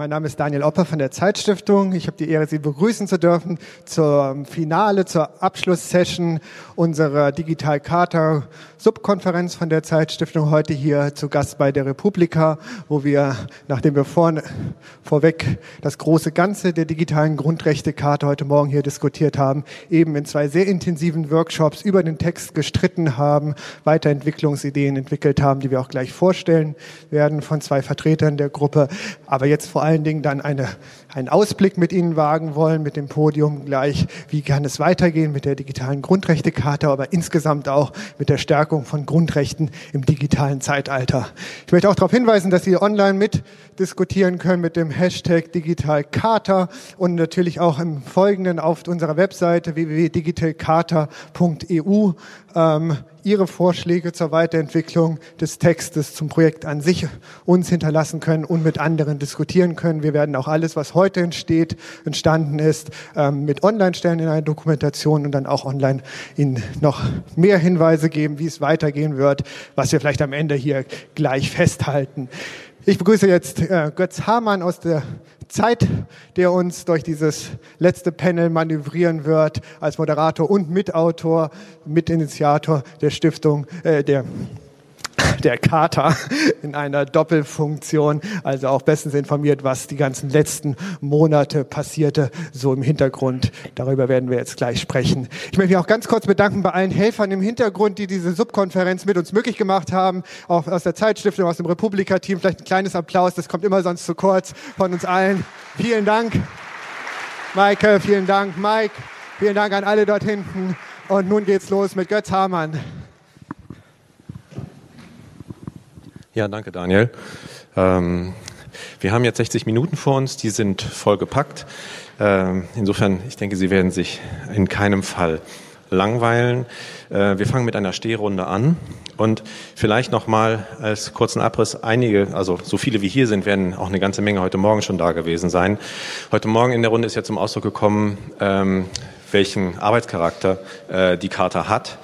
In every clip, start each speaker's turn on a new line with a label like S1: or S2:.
S1: Mein Name ist Daniel Opper von der Zeitstiftung. Ich habe die Ehre, Sie begrüßen zu dürfen zur Finale, zur Abschlusssession unserer Digital Charta Subkonferenz von der Zeitstiftung. Heute hier zu Gast bei der Republika, wo wir, nachdem wir vorne, vorweg das große Ganze der digitalen Grundrechtecharta heute Morgen hier diskutiert haben, eben in zwei sehr intensiven Workshops über den Text gestritten haben, Weiterentwicklungsideen entwickelt haben, die wir auch gleich vorstellen werden von zwei Vertretern der Gruppe. Aber jetzt vor allen Dingen dann eine, einen Ausblick mit Ihnen wagen wollen, mit dem Podium gleich, wie kann es weitergehen mit der digitalen Grundrechtecharta, aber insgesamt auch mit der Stärkung von Grundrechten im digitalen Zeitalter. Ich möchte auch darauf hinweisen, dass Sie online mit diskutieren können mit dem Hashtag Digitalcharta und natürlich auch im Folgenden auf unserer Webseite www.digitalcharta.eu ähm, Ihre Vorschläge zur Weiterentwicklung des Textes zum Projekt an sich uns hinterlassen können und mit anderen diskutieren können. Wir werden auch alles, was heute entsteht, entstanden ist, ähm, mit online stellen in einer Dokumentation und dann auch online Ihnen noch mehr Hinweise geben, wie es weitergehen wird, was wir vielleicht am Ende hier gleich festhalten. Ich begrüße jetzt äh, Götz Hamann aus der Zeit, der uns durch dieses letzte Panel manövrieren wird als Moderator und Mitautor, Mitinitiator der Stiftung, äh, der der Kater in einer Doppelfunktion, also auch bestens informiert, was die ganzen letzten Monate passierte, so im Hintergrund. Darüber werden wir jetzt gleich sprechen. Ich möchte mich auch ganz kurz bedanken bei allen Helfern im Hintergrund, die diese Subkonferenz mit uns möglich gemacht haben, auch aus der Zeitstiftung, aus dem Republika-Team. Vielleicht ein kleines Applaus, das kommt immer sonst zu kurz von uns allen. Vielen Dank, Maike, vielen Dank, Mike, vielen Dank an alle dort hinten. Und nun geht's los mit Götz Hamann.
S2: Ja, danke Daniel. Ähm, wir haben jetzt 60 Minuten vor uns, die sind voll gepackt. Ähm, insofern, ich denke, Sie werden sich in keinem Fall langweilen. Äh, wir fangen mit einer Stehrunde an und vielleicht nochmal als kurzen Abriss einige, also so viele wie hier sind, werden auch eine ganze Menge heute Morgen schon da gewesen sein. Heute Morgen in der Runde ist ja zum Ausdruck gekommen, ähm, welchen Arbeitscharakter äh, die Charta hat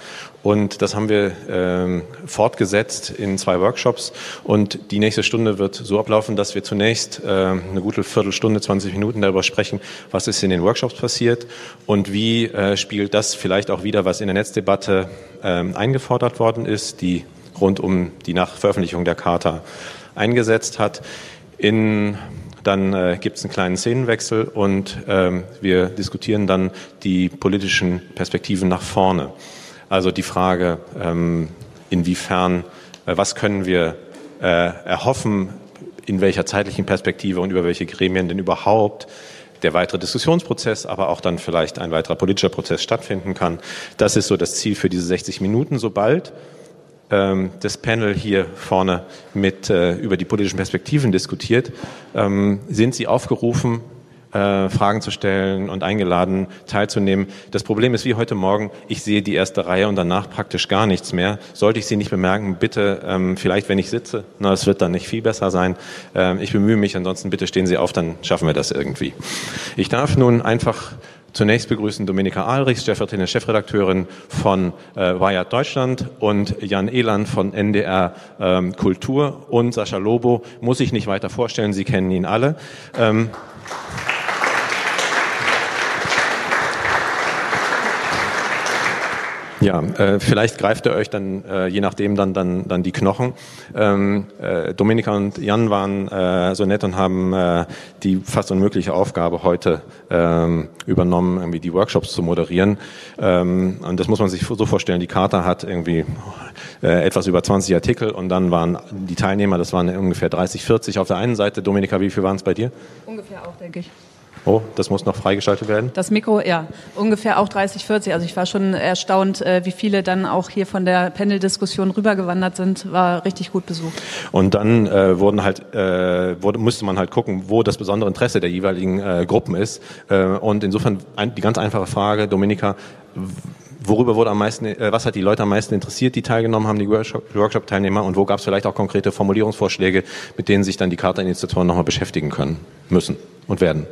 S2: und das haben wir ähm, fortgesetzt in zwei Workshops. Und die nächste Stunde wird so ablaufen, dass wir zunächst äh, eine gute Viertelstunde, 20 Minuten darüber sprechen, was ist in den Workshops passiert und wie äh, spiegelt das vielleicht auch wieder, was in der Netzdebatte äh, eingefordert worden ist, die rund um die Nachveröffentlichung der Charta eingesetzt hat. In dann äh, gibt es einen kleinen Szenenwechsel und ähm, wir diskutieren dann die politischen Perspektiven nach vorne. Also die Frage, ähm, inwiefern, äh, was können wir äh, erhoffen, in welcher zeitlichen Perspektive und über welche Gremien denn überhaupt der weitere Diskussionsprozess, aber auch dann vielleicht ein weiterer politischer Prozess stattfinden kann. Das ist so das Ziel für diese 60 Minuten. Sobald ähm, das Panel hier vorne mit äh, über die politischen Perspektiven diskutiert, ähm, sind Sie aufgerufen, äh, Fragen zu stellen und eingeladen teilzunehmen. Das Problem ist wie heute Morgen, ich sehe die erste Reihe und danach praktisch gar nichts mehr. Sollte ich Sie nicht bemerken, bitte ähm, vielleicht, wenn ich sitze, na, es wird dann nicht viel besser sein. Ähm, ich bemühe mich, ansonsten bitte stehen Sie auf, dann schaffen wir das irgendwie. Ich darf nun einfach Zunächst begrüßen Dominika Ahlrichs, stellvertretende Chefredakteurin von äh, Wired Deutschland und Jan Eland von NDR ähm, Kultur und Sascha Lobo, muss ich nicht weiter vorstellen, Sie kennen ihn alle. Ähm, Ja, äh, vielleicht greift er euch dann, äh, je nachdem, dann, dann, dann die Knochen. Ähm, äh, Dominika und Jan waren äh, so nett und haben äh, die fast unmögliche Aufgabe heute ähm, übernommen, irgendwie die Workshops zu moderieren. Ähm, und das muss man sich so vorstellen, die Charta hat irgendwie äh, etwas über 20 Artikel und dann waren die Teilnehmer, das waren ungefähr 30, 40 auf der einen Seite. Dominika, wie viel waren es bei dir?
S3: Ungefähr auch, denke ich.
S2: Oh, das muss noch freigeschaltet werden?
S3: Das Mikro, ja, ungefähr auch 30, 40. Also ich war schon erstaunt, äh, wie viele dann auch hier von der Panel-Diskussion rübergewandert sind. War richtig gut besucht.
S2: Und dann äh, wurden halt, äh, wurde, musste man halt gucken, wo das besondere Interesse der jeweiligen äh, Gruppen ist. Äh, und insofern ein, die ganz einfache Frage, Dominika, worüber wurde am meisten, äh, was hat die Leute am meisten interessiert, die teilgenommen haben, die Workshop-Teilnehmer, und wo gab es vielleicht auch konkrete Formulierungsvorschläge, mit denen sich dann die Charta-Initiatoren nochmal beschäftigen können, müssen und werden?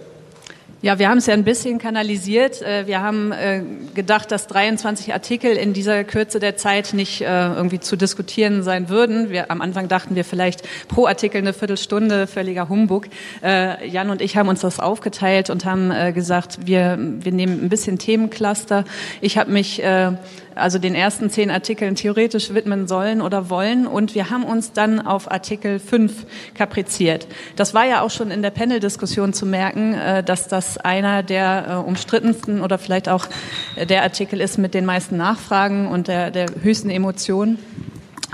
S3: Ja, wir haben es ja ein bisschen kanalisiert. Äh, wir haben äh, gedacht, dass 23 Artikel in dieser Kürze der Zeit nicht äh, irgendwie zu diskutieren sein würden. Wir, am Anfang dachten wir vielleicht pro Artikel eine Viertelstunde, völliger Humbug. Jan und ich haben uns das aufgeteilt und haben gesagt, wir, wir nehmen ein bisschen Themencluster. Ich habe mich also den ersten zehn Artikeln theoretisch widmen sollen oder wollen. Und wir haben uns dann auf Artikel 5 kapriziert. Das war ja auch schon in der Panel-Diskussion zu merken, äh, dass das einer der äh, umstrittensten oder vielleicht auch der Artikel ist mit den meisten Nachfragen und der, der höchsten Emotionen.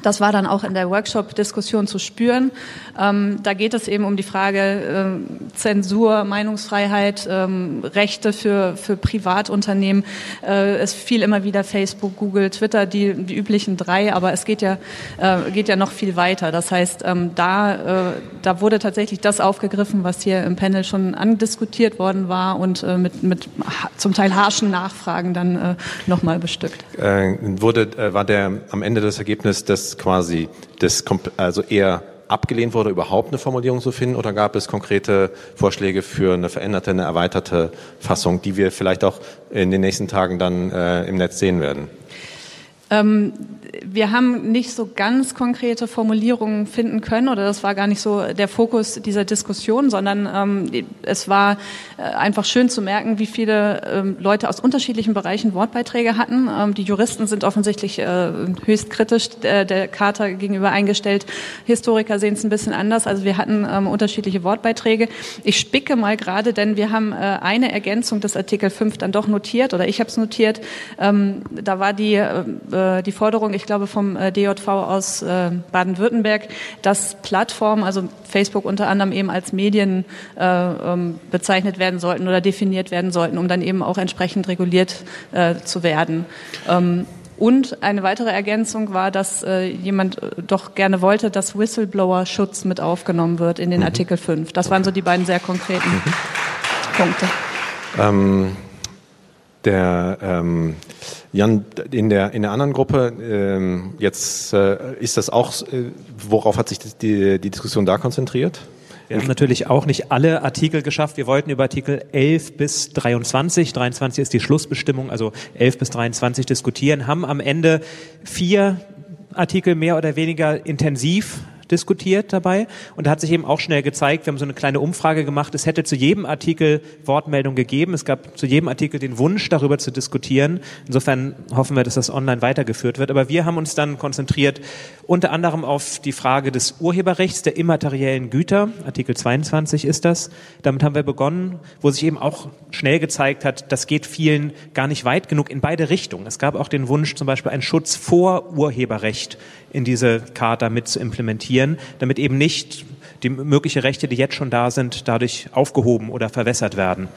S3: Das war dann auch in der Workshop-Diskussion zu spüren. Ähm, da geht es eben um die Frage äh, Zensur, Meinungsfreiheit, ähm, Rechte für, für Privatunternehmen. Äh, es fiel immer wieder Facebook, Google, Twitter, die, die üblichen drei, aber es geht ja, äh, geht ja noch viel weiter. Das heißt, ähm, da, äh, da wurde tatsächlich das aufgegriffen, was hier im Panel schon andiskutiert worden war und äh, mit, mit zum Teil harschen Nachfragen dann äh, nochmal bestückt.
S2: wurde, war der am Ende das Ergebnis, dass quasi das, also eher abgelehnt wurde, überhaupt eine Formulierung zu finden, oder gab es konkrete Vorschläge für eine veränderte, eine erweiterte Fassung, die wir vielleicht auch in den nächsten Tagen dann äh, im Netz sehen werden?
S3: Ähm, wir haben nicht so ganz konkrete Formulierungen finden können oder das war gar nicht so der Fokus dieser Diskussion, sondern ähm, es war äh, einfach schön zu merken, wie viele ähm, Leute aus unterschiedlichen Bereichen Wortbeiträge hatten. Ähm, die Juristen sind offensichtlich äh, höchst kritisch der, der Charta gegenüber eingestellt. Historiker sehen es ein bisschen anders. Also wir hatten ähm, unterschiedliche Wortbeiträge. Ich spicke mal gerade, denn wir haben äh, eine Ergänzung des Artikel 5 dann doch notiert oder ich habe es notiert. Ähm, da war die, äh, die Forderung, ich glaube, vom äh, DJV aus äh, Baden-Württemberg, dass Plattformen, also Facebook unter anderem eben als Medien äh, ähm, bezeichnet werden sollten oder definiert werden sollten, um dann eben auch entsprechend reguliert zu werden. Ähm, und eine weitere Ergänzung war, dass äh, jemand doch gerne wollte, dass Whistleblower-Schutz mit aufgenommen wird in den mhm. Artikel 5. Das waren so die beiden sehr konkreten mhm. Punkte.
S2: Ähm, der ähm, Jan, in der, in der anderen Gruppe, ähm, jetzt äh, ist das auch, äh, worauf hat sich die, die Diskussion da konzentriert?
S4: Wir haben natürlich auch nicht alle Artikel geschafft. Wir wollten über Artikel 11 bis 23, 23 ist die Schlussbestimmung, also 11 bis 23 diskutieren, haben am Ende vier Artikel mehr oder weniger intensiv diskutiert dabei. Und da hat sich eben auch schnell gezeigt, wir haben so eine kleine Umfrage gemacht, es hätte zu jedem Artikel Wortmeldung gegeben. Es gab zu jedem Artikel den Wunsch, darüber zu diskutieren. Insofern hoffen wir, dass das online weitergeführt wird. Aber wir haben uns dann konzentriert unter anderem auf die Frage des Urheberrechts der immateriellen Güter. Artikel 22 ist das. Damit haben wir begonnen, wo sich eben auch schnell gezeigt hat, das geht vielen gar nicht weit genug in beide Richtungen. Es gab auch den Wunsch, zum Beispiel einen Schutz vor Urheberrecht in diese Charta mit zu implementieren, damit eben nicht die mögliche Rechte, die jetzt schon da sind, dadurch aufgehoben oder verwässert werden.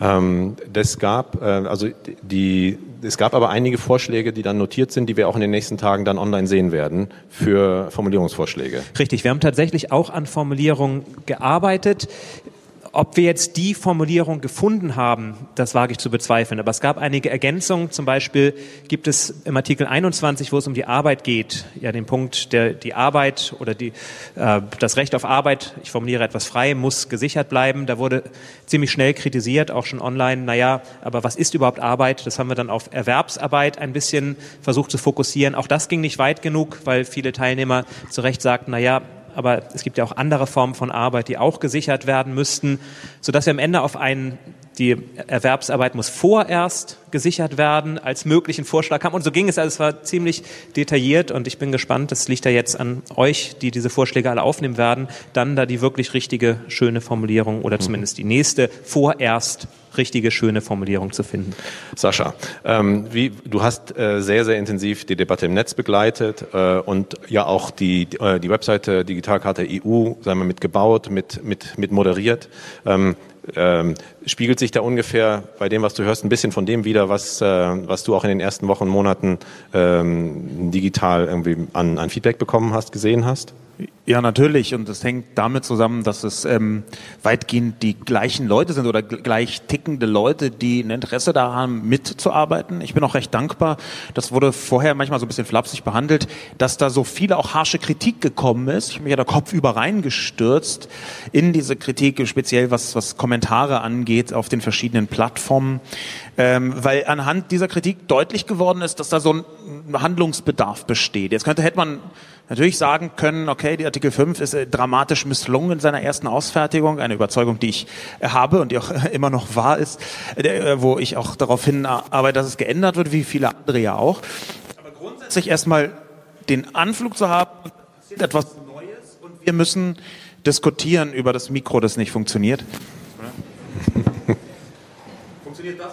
S2: Ähm, das gab, äh, also die, es gab aber einige Vorschläge, die dann notiert sind, die wir auch in den nächsten Tagen dann online sehen werden für Formulierungsvorschläge.
S4: Richtig, wir haben tatsächlich auch an Formulierungen gearbeitet. Ob wir jetzt die Formulierung gefunden haben, das wage ich zu bezweifeln. Aber es gab einige Ergänzungen. Zum Beispiel gibt es im Artikel 21, wo es um die Arbeit geht, ja den Punkt, der die Arbeit oder die, äh, das Recht auf Arbeit, ich formuliere etwas frei, muss gesichert bleiben. Da wurde ziemlich schnell kritisiert, auch schon online. Naja, aber was ist überhaupt Arbeit? Das haben wir dann auf Erwerbsarbeit ein bisschen versucht zu fokussieren. Auch das ging nicht weit genug, weil viele Teilnehmer zu Recht sagten, naja, aber es gibt ja auch andere Formen von Arbeit, die auch gesichert werden müssten, sodass wir am Ende auf einen die Erwerbsarbeit muss vorerst gesichert werden, als möglichen Vorschlag haben. Und so ging es. Also es war ziemlich detailliert und ich bin gespannt, das liegt ja jetzt an euch, die diese Vorschläge alle aufnehmen werden, dann da die wirklich richtige, schöne Formulierung oder zumindest die nächste vorerst richtige, schöne Formulierung zu finden.
S2: Sascha, ähm, wie, du hast äh, sehr, sehr intensiv die Debatte im Netz begleitet äh, und ja auch die, äh, die Webseite Digitalkarte EU, sagen wir, mit gebaut, mit, mit, mit moderiert. Ähm, ähm, spiegelt sich da ungefähr bei dem, was du hörst, ein bisschen von dem wieder, was, äh, was du auch in den ersten Wochen, Monaten ähm, digital irgendwie an, an Feedback bekommen hast, gesehen hast?
S5: Ja, natürlich. Und das hängt damit zusammen, dass es ähm, weitgehend die gleichen Leute sind oder gleich tickende Leute, die ein Interesse daran haben, mitzuarbeiten. Ich bin auch recht dankbar. Das wurde vorher manchmal so ein bisschen flapsig behandelt, dass da so viele auch harsche Kritik gekommen ist. Ich habe mich ja da kopfüber reingestürzt in diese Kritik, speziell was, was Kommentare angeht auf den verschiedenen Plattformen. Ähm, weil anhand dieser Kritik deutlich geworden ist, dass da so ein Handlungsbedarf besteht. Jetzt könnte, hätte man natürlich sagen können, okay, die Artikel 5 ist äh, dramatisch misslungen in seiner ersten Ausfertigung, eine Überzeugung, die ich äh, habe und die auch immer noch wahr ist, äh, wo ich auch darauf hin arbeite, dass es geändert wird, wie viele andere ja auch. Aber grundsätzlich erstmal den Anflug zu haben, etwas Neues und wir müssen diskutieren über das Mikro, das nicht funktioniert. funktioniert das?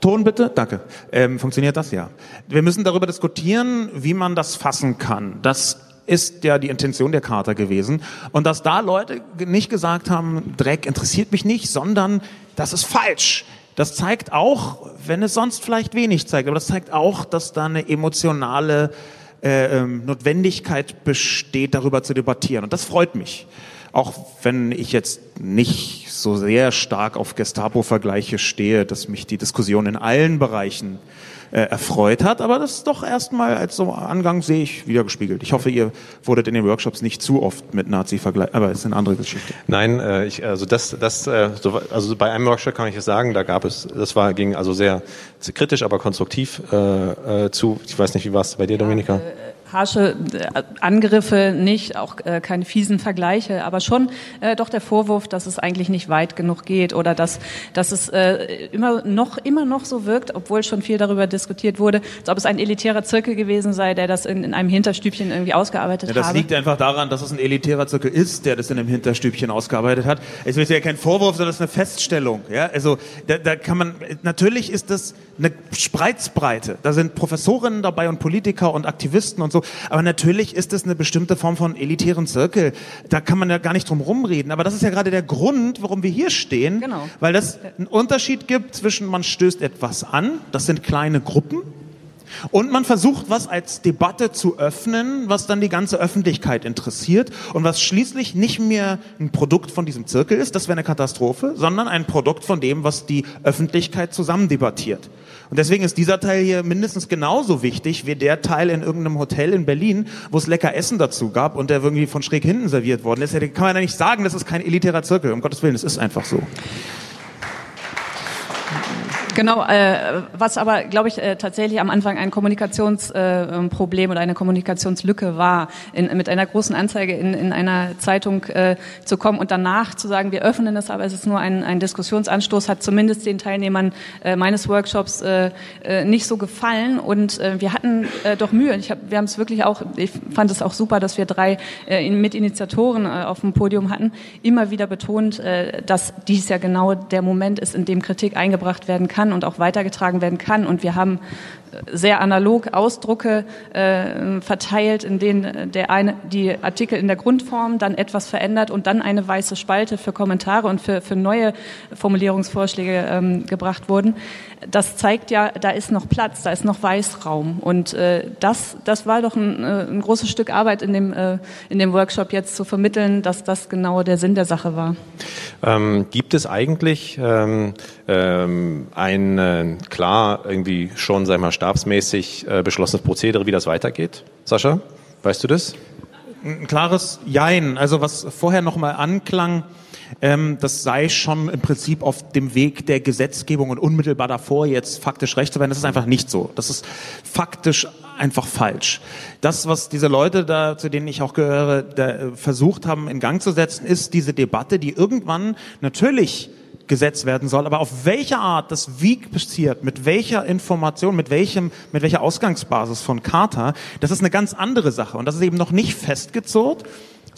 S5: Ton bitte, danke. Ähm, funktioniert das ja? Wir müssen darüber diskutieren, wie man das fassen kann. Das ist ja die Intention der Charta gewesen. Und dass da Leute nicht gesagt haben, Dreck interessiert mich nicht, sondern das ist falsch. Das zeigt auch, wenn es sonst vielleicht wenig zeigt, aber das zeigt auch, dass da eine emotionale äh, ähm, Notwendigkeit besteht, darüber zu debattieren. Und das freut mich. Auch wenn ich jetzt nicht so sehr stark auf Gestapo-Vergleiche stehe, dass mich die Diskussion in allen Bereichen äh, erfreut hat, aber das ist doch erstmal als so Angang sehe ich wiedergespiegelt. Ich hoffe, ihr wurdet in den Workshops nicht zu oft mit Nazi vergleicht, aber es ist eine andere Geschichte.
S2: Nein, äh, ich, also das, das, äh, so, also bei einem Workshop kann ich es sagen, da gab es, das war ging also sehr, sehr kritisch, aber konstruktiv äh, äh, zu. Ich weiß nicht, wie war es bei dir, Dominika? Ja, äh,
S3: harsche äh, Angriffe nicht, auch äh, keine fiesen Vergleiche, aber schon äh, doch der Vorwurf, dass es eigentlich nicht weit genug geht oder dass, dass es äh, immer noch immer noch so wirkt, obwohl schon viel darüber diskutiert wurde, als ob es ein elitärer Zirkel gewesen sei, der das in, in einem Hinterstübchen irgendwie ausgearbeitet
S5: ja,
S3: das
S5: habe. Liegt einfach daran, dass es ein elitärer Zirkel ist, der das in einem Hinterstübchen ausgearbeitet hat. Es ist ja kein Vorwurf, sondern es ist eine Feststellung. Ja, also da, da kann man natürlich ist das eine Spreizbreite. Da sind Professorinnen dabei und Politiker und Aktivisten und so. Aber natürlich ist es eine bestimmte Form von elitären Zirkel. Da kann man ja gar nicht drum rumreden. Aber das ist ja gerade der Grund, warum wir hier stehen. Genau. Weil das einen Unterschied gibt zwischen man stößt etwas an, das sind kleine Gruppen, und man versucht, was als Debatte zu öffnen, was dann die ganze Öffentlichkeit interessiert und was schließlich nicht mehr ein Produkt von diesem Zirkel ist, das wäre eine Katastrophe, sondern ein Produkt von dem, was die Öffentlichkeit zusammen debattiert. Und deswegen ist dieser Teil hier mindestens genauso wichtig wie der Teil in irgendeinem Hotel in Berlin, wo es lecker Essen dazu gab und der irgendwie von schräg hinten serviert worden ist. Da kann man ja nicht sagen, das ist kein elitärer Zirkel. Um Gottes Willen, es ist einfach so.
S3: Genau, äh, was aber, glaube ich, äh, tatsächlich am Anfang ein Kommunikationsproblem äh, oder eine Kommunikationslücke war, in, mit einer großen Anzeige in, in einer Zeitung äh, zu kommen und danach zu sagen, wir öffnen es, aber es ist nur ein, ein Diskussionsanstoß, hat zumindest den Teilnehmern äh, meines Workshops äh, äh, nicht so gefallen. Und äh, wir hatten äh, doch Mühe. Ich hab, wir haben es wirklich auch, ich fand es auch super, dass wir drei äh, Mitinitiatoren äh, auf dem Podium hatten, immer wieder betont, äh, dass dies ja genau der Moment ist, in dem Kritik eingebracht werden kann kann und auch weitergetragen werden kann. Und wir haben sehr analog Ausdrucke äh, verteilt, in denen der eine, die Artikel in der Grundform dann etwas verändert und dann eine weiße Spalte für Kommentare und für, für neue Formulierungsvorschläge ähm, gebracht wurden. Das zeigt ja, da ist noch Platz, da ist noch Weißraum. Und äh, das, das war doch ein, äh, ein großes Stück Arbeit in dem, äh, in dem Workshop jetzt zu vermitteln, dass das genau der Sinn der Sache war.
S2: Ähm, gibt es eigentlich ähm, ähm, ein äh, klar irgendwie schon, sag mal, stabsmäßig äh, beschlossenes Prozedere, wie das weitergeht? Sascha, weißt du das?
S5: Ein klares Jein. Also was vorher nochmal anklang, ähm, das sei schon im Prinzip auf dem Weg der Gesetzgebung und unmittelbar davor jetzt faktisch recht zu werden. Das ist einfach nicht so. Das ist faktisch einfach falsch. Das, was diese Leute da, zu denen ich auch gehöre, da versucht haben in Gang zu setzen, ist diese Debatte, die irgendwann natürlich gesetzt werden soll, aber auf welche Art das wie passiert, mit welcher Information, mit welchem, mit welcher Ausgangsbasis von Charta, das ist eine ganz andere Sache. Und das ist eben noch nicht festgezurrt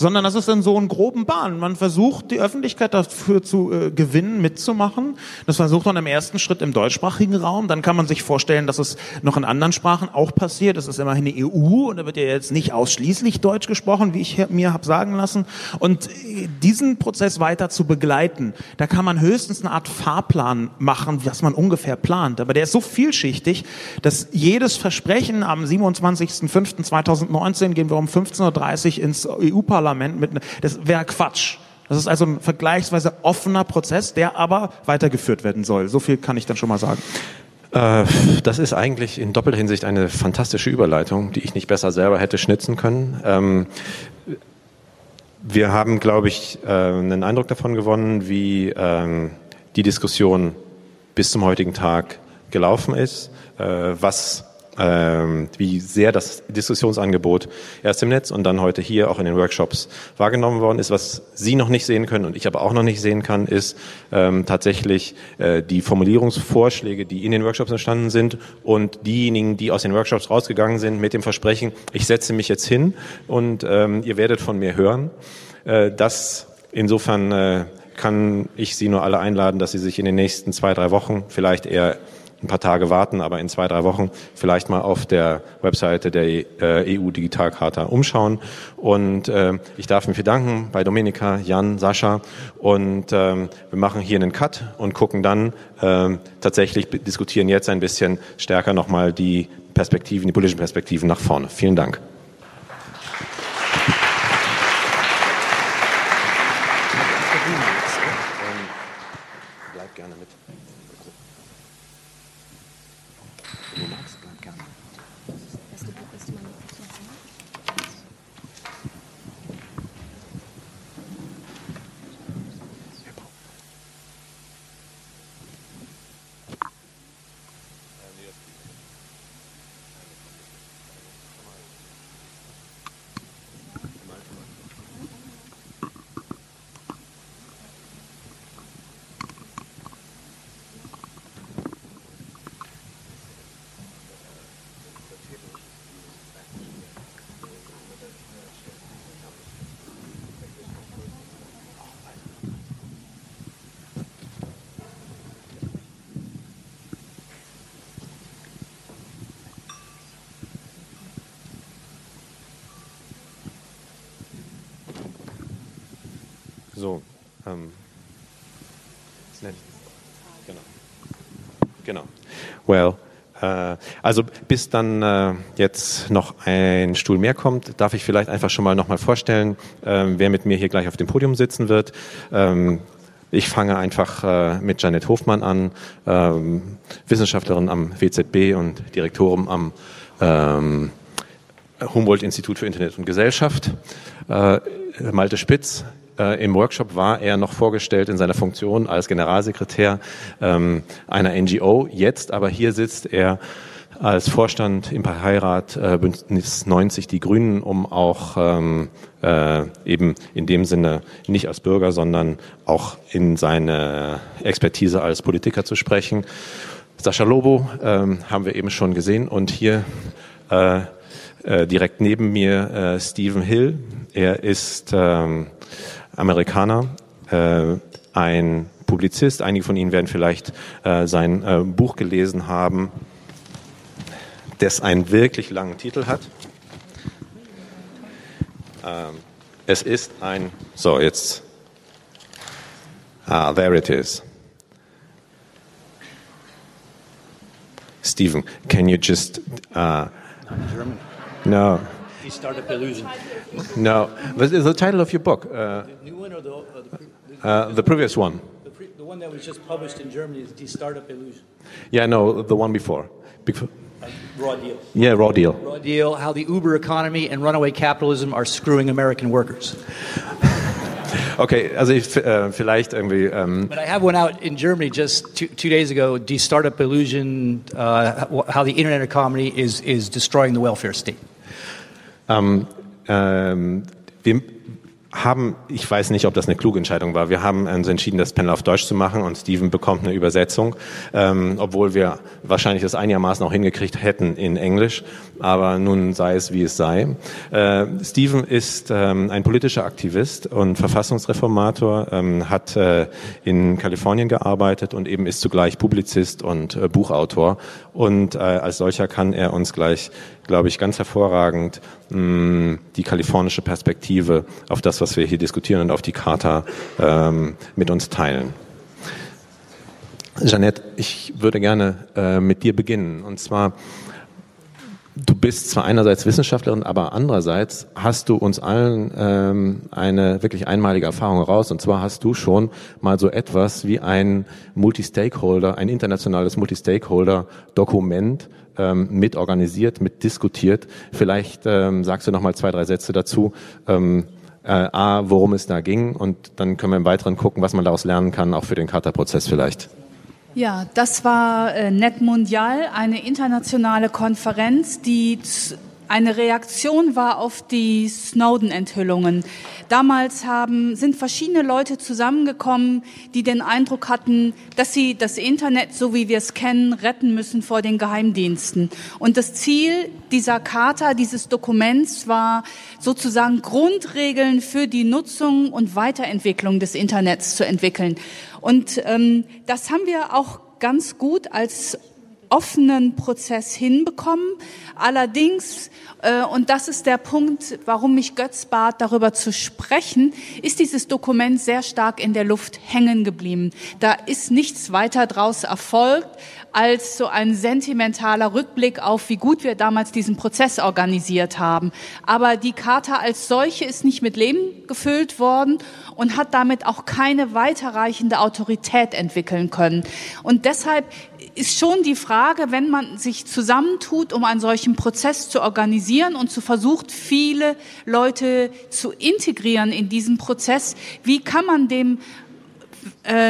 S5: sondern das ist in so einen groben Bahn. Man versucht, die Öffentlichkeit dafür zu äh, gewinnen, mitzumachen. Das versucht man im ersten Schritt im deutschsprachigen Raum. Dann kann man sich vorstellen, dass es noch in anderen Sprachen auch passiert. Es ist immerhin eine EU und da wird ja jetzt nicht ausschließlich Deutsch gesprochen, wie ich mir habe sagen lassen. Und äh, diesen Prozess weiter zu begleiten, da kann man höchstens eine Art Fahrplan machen, was man ungefähr plant. Aber der ist so vielschichtig, dass jedes Versprechen am 27.05.2019 gehen wir um 15.30 Uhr ins EU-Parlament Parlament mit, das wäre Quatsch. Das ist also ein vergleichsweise offener Prozess, der aber weitergeführt werden soll. So viel kann ich dann schon mal sagen.
S2: Äh, das ist eigentlich in doppelter Hinsicht eine fantastische Überleitung, die ich nicht besser selber hätte schnitzen können. Ähm, wir haben, glaube ich, äh, einen Eindruck davon gewonnen, wie ähm, die Diskussion bis zum heutigen Tag gelaufen ist, äh, was wie sehr das Diskussionsangebot erst im Netz und dann heute hier auch in den Workshops wahrgenommen worden ist. Was Sie noch nicht sehen können und ich aber auch noch nicht sehen kann, ist ähm, tatsächlich äh, die Formulierungsvorschläge, die in den Workshops entstanden sind und diejenigen, die aus den Workshops rausgegangen sind mit dem Versprechen, ich setze mich jetzt hin und ähm, ihr werdet von mir hören. Äh, das insofern äh, kann ich Sie nur alle einladen, dass Sie sich in den nächsten zwei, drei Wochen vielleicht eher ein paar Tage warten, aber in zwei, drei Wochen vielleicht mal auf der Webseite der äh, EU-Digitalcharta umschauen. Und äh, ich darf mich bedanken bei Dominika, Jan, Sascha. Und ähm, wir machen hier einen Cut und gucken dann äh, tatsächlich, diskutieren jetzt ein bisschen stärker nochmal die Perspektiven, die politischen Perspektiven nach vorne. Vielen Dank. So, ähm, genau. Genau. Well, äh, also bis dann äh, jetzt noch ein Stuhl mehr kommt, darf ich vielleicht einfach schon mal nochmal vorstellen, äh, wer mit mir hier gleich auf dem Podium sitzen wird. Ähm, ich fange einfach äh, mit Janet Hofmann an, ähm, Wissenschaftlerin am WZB und Direktorin am ähm, Humboldt-Institut für Internet und Gesellschaft. Äh, Malte Spitz, äh, Im Workshop war er noch vorgestellt in seiner Funktion als Generalsekretär ähm, einer NGO. Jetzt aber hier sitzt er als Vorstand im Parteirat äh, Bündnis 90 Die Grünen, um auch ähm, äh, eben in dem Sinne nicht als Bürger, sondern auch in seine Expertise als Politiker zu sprechen. Sascha Lobo ähm, haben wir eben schon gesehen und hier äh, äh, direkt neben mir äh, Stephen Hill. Er ist ähm, Amerikaner, äh, ein Publizist. Einige von Ihnen werden vielleicht äh, sein äh, Buch gelesen haben, das einen wirklich langen Titel hat. Ähm, es ist ein, so jetzt, ah, there it is. Stephen, can you just, uh, no.
S6: The Startup Illusion.
S2: No, what is the title of your book? Uh,
S6: The new one or the, or the, pre,
S2: uh, the previous one.
S6: the, pre, the one that was just published in Germany is The Startup Illusion.
S2: Yeah, no, the one before. Before-
S6: Uh, raw deal.
S2: Yeah, raw deal.
S6: Raw deal, how the Uber economy and runaway capitalism are screwing American workers.
S2: Okay, also ich, äh, vielleicht irgendwie. Ähm,
S6: But I have one out in Germany just two, two days ago, The Startup Illusion, uh, how the internet economy is, is destroying the welfare state.
S2: Ähm, ähm, wir haben, ich weiß nicht, ob das eine kluge Entscheidung war. Wir haben uns entschieden, das Panel auf Deutsch zu machen und Steven bekommt eine Übersetzung, ähm, obwohl wir wahrscheinlich das einigermaßen auch hingekriegt hätten in Englisch. Aber nun sei es, wie es sei. Äh, Steven ist ähm, ein politischer Aktivist und Verfassungsreformator, ähm, hat äh, in Kalifornien gearbeitet und eben ist zugleich Publizist und äh, Buchautor. Und äh, als solcher kann er uns gleich, glaube ich, ganz hervorragend mh, die kalifornische Perspektive auf das, was wir hier diskutieren und auf die Charta ähm, mit uns teilen. Jeanette, ich würde gerne äh, mit dir beginnen. Und zwar, Du bist zwar einerseits Wissenschaftlerin, aber andererseits hast du uns allen ähm, eine wirklich einmalige Erfahrung heraus. Und zwar hast du schon mal so etwas wie ein Multi-Stakeholder, ein internationales Multi-Stakeholder-Dokument ähm, mit organisiert, mit diskutiert. Vielleicht ähm, sagst du noch mal zwei, drei Sätze dazu. Ähm, äh, A, worum es da ging und dann können wir im Weiteren gucken, was man daraus lernen kann, auch für den Kata-Prozess vielleicht.
S7: Ja, das war äh, Net Mundial, eine internationale Konferenz, die eine Reaktion war auf die Snowden-Enthüllungen. Damals haben, sind verschiedene Leute zusammengekommen, die den Eindruck hatten, dass sie das Internet, so wie wir es kennen, retten müssen vor den Geheimdiensten. Und das Ziel dieser Charta, dieses Dokuments war sozusagen Grundregeln für die Nutzung und Weiterentwicklung des Internets zu entwickeln. Und ähm, das haben wir auch ganz gut als offenen Prozess hinbekommen. Allerdings, äh, und das ist der Punkt, warum mich Götz bat, darüber zu sprechen, ist dieses Dokument sehr stark in der Luft hängen geblieben. Da ist nichts weiter draus erfolgt als so ein sentimentaler Rückblick auf, wie gut wir damals diesen Prozess organisiert haben. Aber die Charta als solche ist nicht mit Leben gefüllt worden und hat damit auch keine weiterreichende Autorität entwickeln können. Und deshalb ist schon die Frage, wenn man sich zusammentut, um einen solchen Prozess zu organisieren und zu versucht, viele Leute zu integrieren in diesen Prozess, wie kann man dem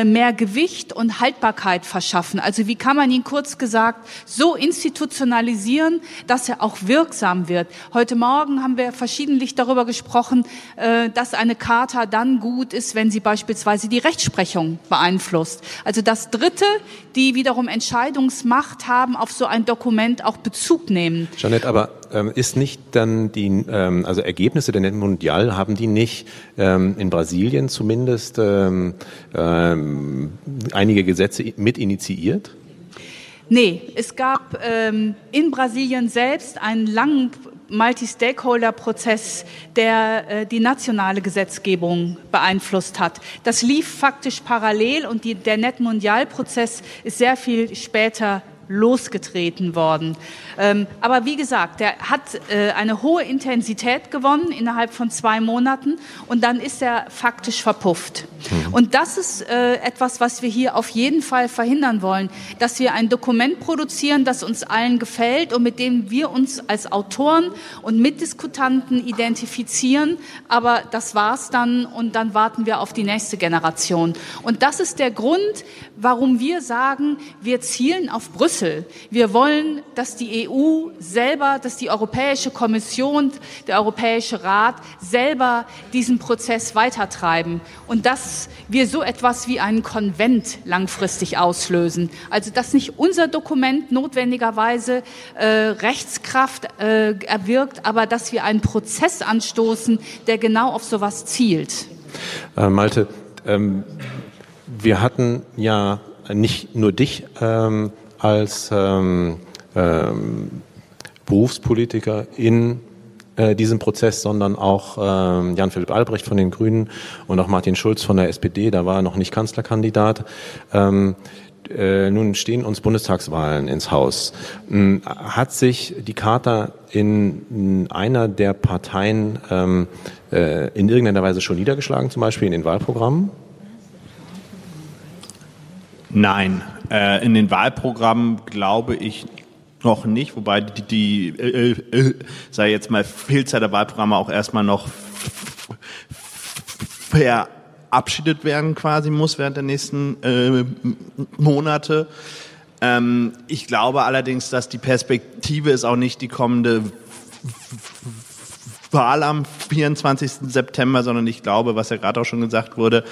S7: mehr Gewicht und Haltbarkeit verschaffen. Also wie kann man ihn kurz gesagt so institutionalisieren, dass er auch wirksam wird. Heute Morgen haben wir verschiedentlich darüber gesprochen, äh, dass eine Charta dann gut ist, wenn sie beispielsweise die Rechtsprechung beeinflusst. Also dass Dritte, die wiederum Entscheidungsmacht haben, auf so ein Dokument auch Bezug nehmen.
S2: Jeanette, aber ist nicht dann die, ähm, also Ergebnisse der Net Mundial, haben die nicht ähm, in Brasilien zumindest ähm, ähm, einige Gesetze mit initiiert?
S7: Nee, es gab ähm, in Brasilien selbst einen langen Multi-Stakeholder-Prozess, der äh, die nationale Gesetzgebung beeinflusst hat. Das lief faktisch parallel und die, der Net-Mundial-Prozess ist sehr viel später losgetreten worden. Ähm, aber wie gesagt, der hat äh, eine hohe Intensität gewonnen innerhalb von zwei Monaten und dann ist er faktisch verpufft. Mhm. Und das ist äh, etwas, was wir hier auf jeden Fall verhindern wollen, dass wir ein Dokument produzieren, das uns allen gefällt und mit dem wir uns als Autoren und Mitdiskutanten identifizieren. Aber das war's dann und dann warten wir auf die nächste Generation. Und das ist der Grund, warum wir sagen, wir zielen auf Brüssel Schlüssel. Wir wollen, dass die EU selber, dass die Europäische Kommission, der Europäische Rat selber diesen Prozess weitertreiben und dass wir so etwas wie einen Konvent langfristig auslösen. Also dass nicht unser Dokument notwendigerweise äh, Rechtskraft äh, erwirkt, aber dass wir einen Prozess anstoßen, der genau auf sowas zielt.
S2: Äh, Malte, ähm, wir hatten ja nicht nur dich ähm, als ähm, ähm, Berufspolitiker in äh, diesem Prozess, sondern auch ähm, Jan-Philipp Albrecht von den Grünen und auch Martin Schulz von der SPD, da war er noch nicht Kanzlerkandidat. Ähm, äh, nun stehen uns Bundestagswahlen ins Haus. Ähm, hat sich die Charta in, in einer der Parteien ähm, äh, in irgendeiner Weise schon niedergeschlagen, zum Beispiel in den Wahlprogrammen?
S8: Nein, äh, in den Wahlprogrammen glaube ich noch nicht, wobei die, die äh, äh, sei jetzt mal Vielzahl der Wahlprogramme auch erstmal noch verabschiedet werden quasi muss während der nächsten äh, Monate. Ähm, ich glaube allerdings, dass die Perspektive ist auch nicht die kommende Wahl am 24. September, sondern ich glaube, was ja gerade auch schon gesagt wurde,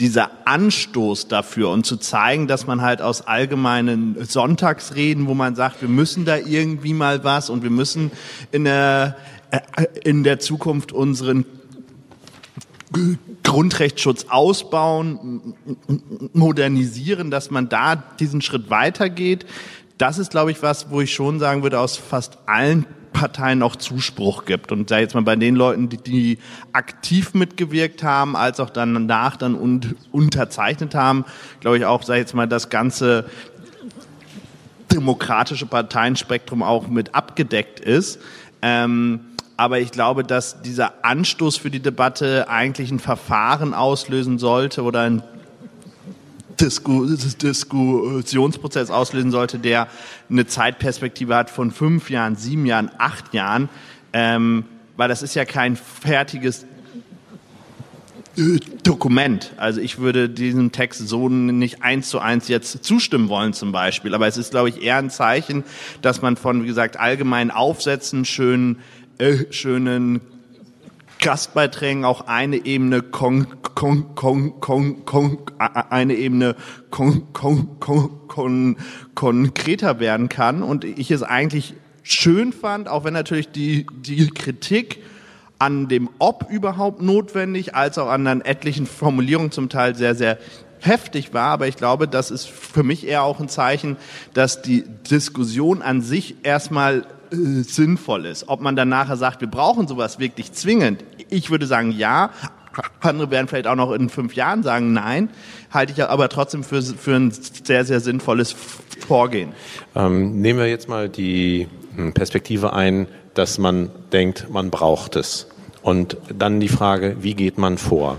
S8: dieser Anstoß dafür und zu zeigen, dass man halt aus allgemeinen Sonntagsreden, wo man sagt, wir müssen da irgendwie mal was und wir müssen in der, äh, in der Zukunft unseren Grundrechtsschutz ausbauen, modernisieren, dass man da diesen Schritt weitergeht. Das ist, glaube ich, was, wo ich schon sagen würde, aus fast allen Parteien auch Zuspruch gibt. Und da jetzt mal bei den Leuten, die, die aktiv mitgewirkt haben, als auch dann danach dann und, unterzeichnet haben, glaube ich auch, sag jetzt mal, das ganze demokratische Parteienspektrum auch mit abgedeckt ist. Ähm, aber ich glaube, dass dieser Anstoß für die Debatte eigentlich ein Verfahren auslösen sollte oder ein Diskussionsprozess auslösen sollte, der eine Zeitperspektive hat von fünf Jahren, sieben Jahren, acht Jahren, ähm, weil das ist ja kein fertiges äh, Dokument. Also ich würde diesem Text so nicht eins zu eins jetzt zustimmen wollen zum Beispiel. Aber es ist, glaube ich, eher ein Zeichen, dass man von, wie gesagt, allgemeinen Aufsätzen, schönen, äh, schönen Gastbeiträgen auch eine Ebene kon, kon, kon, kon, kon, eine Ebene kon, kon, kon, kon, konkreter werden kann. Und ich es eigentlich schön fand, auch wenn natürlich die, die Kritik an dem Ob überhaupt notwendig, als auch an den etlichen Formulierungen zum Teil sehr, sehr heftig war. Aber ich glaube, das ist für mich eher auch ein Zeichen, dass die Diskussion an sich erstmal äh, sinnvoll ist. Ob man dann nachher sagt, wir brauchen sowas wirklich zwingend. Ich würde sagen, ja. Andere werden vielleicht auch noch in fünf Jahren sagen, nein. Halte ich aber trotzdem für, für ein sehr, sehr sinnvolles Vorgehen.
S2: Ähm, nehmen wir jetzt mal die hm, Perspektive ein, dass man denkt, man braucht es. Und dann die Frage, wie geht man vor?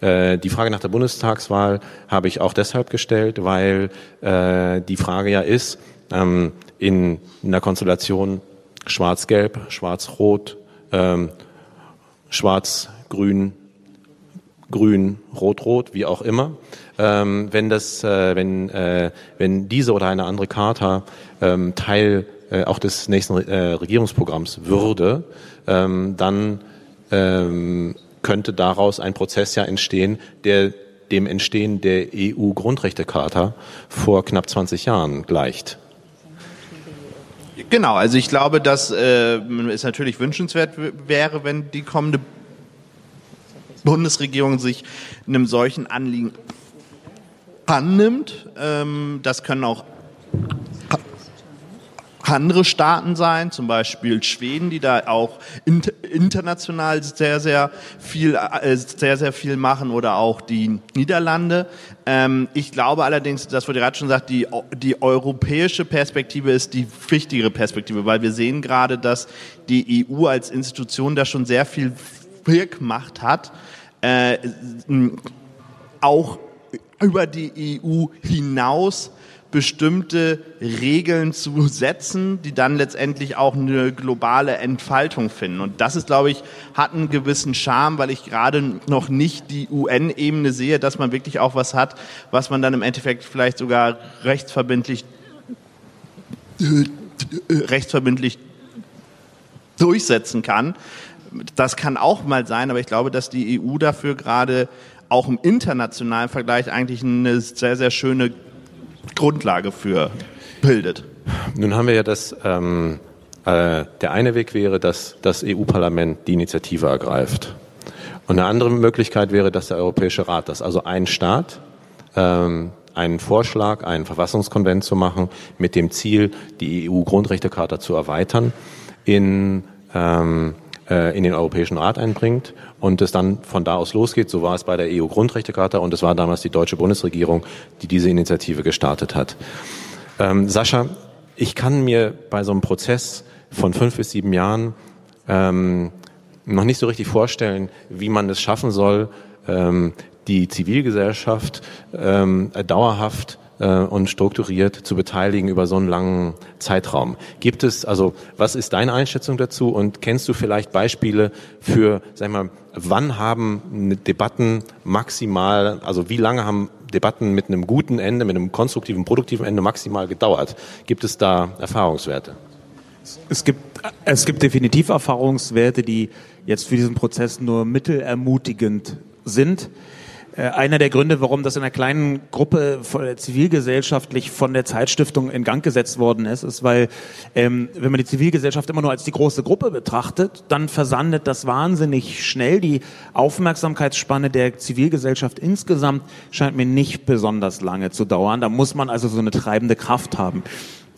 S2: Äh, die Frage nach der Bundestagswahl habe ich auch deshalb gestellt, weil äh, die Frage ja ist, ähm, in, in der Konstellation Schwarz-Gelb, Schwarz-Rot, ähm, Schwarz-Grün, Grün, Rot-Rot, wie auch immer. Ähm, wenn das, äh, wenn, äh, wenn diese oder eine andere Charta ähm, Teil äh, auch des nächsten äh, Regierungsprogramms würde, ähm, dann ähm, könnte daraus ein Prozess ja entstehen, der dem Entstehen der EU-Grundrechtecharta vor knapp 20 Jahren gleicht.
S8: Genau, also ich glaube, dass äh, es natürlich wünschenswert wäre, wenn die kommende Bundesregierung sich einem solchen Anliegen annimmt. Ähm, das können auch andere Staaten sein, zum Beispiel Schweden, die da auch international sehr, sehr viel, äh, sehr, sehr viel machen oder auch die Niederlande. Ähm, ich glaube allerdings, das wurde gerade schon gesagt, die, die europäische Perspektive ist die wichtigere Perspektive, weil wir sehen gerade, dass die EU als Institution da schon sehr viel Wirkmacht hat, äh, auch über die EU hinaus bestimmte Regeln zu setzen, die dann letztendlich auch eine globale Entfaltung finden. Und das ist, glaube ich, hat einen gewissen Charme, weil ich gerade noch nicht die UN-Ebene sehe, dass man wirklich auch was hat, was man dann im Endeffekt vielleicht sogar rechtsverbindlich, rechtsverbindlich durchsetzen kann. Das kann auch mal sein, aber ich glaube, dass die EU dafür gerade auch im internationalen Vergleich eigentlich eine sehr, sehr schöne Grundlage für bildet.
S2: Nun haben wir ja das, ähm, äh, der eine Weg wäre, dass das EU-Parlament die Initiative ergreift. Und eine andere Möglichkeit wäre, dass der Europäische Rat das, also ein Staat, ähm, einen Vorschlag, einen Verfassungskonvent zu machen, mit dem Ziel, die EU-Grundrechtecharta zu erweitern, in, ähm, äh, in den Europäischen Rat einbringt und es dann von da aus losgeht. So war es bei der EU-Grundrechtecharta und es war damals die deutsche Bundesregierung, die diese Initiative gestartet hat. Ähm, Sascha, ich kann mir bei so einem Prozess von fünf bis sieben Jahren ähm, noch nicht so richtig vorstellen, wie man es schaffen soll, ähm, die Zivilgesellschaft ähm, dauerhaft äh, und strukturiert zu beteiligen über so einen langen Zeitraum. Gibt es, also was ist deine Einschätzung dazu und kennst du vielleicht Beispiele für, sag mal, wann haben Debatten maximal, also wie lange haben Debatten mit einem guten Ende, mit einem konstruktiven, produktiven Ende maximal gedauert? Gibt es da Erfahrungswerte?
S5: Es gibt, es gibt definitiv Erfahrungswerte, die jetzt für diesen Prozess nur mittelermutigend sind. Äh, einer der Gründe, warum das in einer kleinen Gruppe zivilgesellschaftlich von der Zeitstiftung in Gang gesetzt worden ist, ist, weil ähm, wenn man die Zivilgesellschaft immer nur als die große Gruppe betrachtet, dann versandet das wahnsinnig schnell. Die Aufmerksamkeitsspanne der Zivilgesellschaft insgesamt scheint mir nicht besonders lange zu dauern. Da muss man also so eine treibende Kraft haben.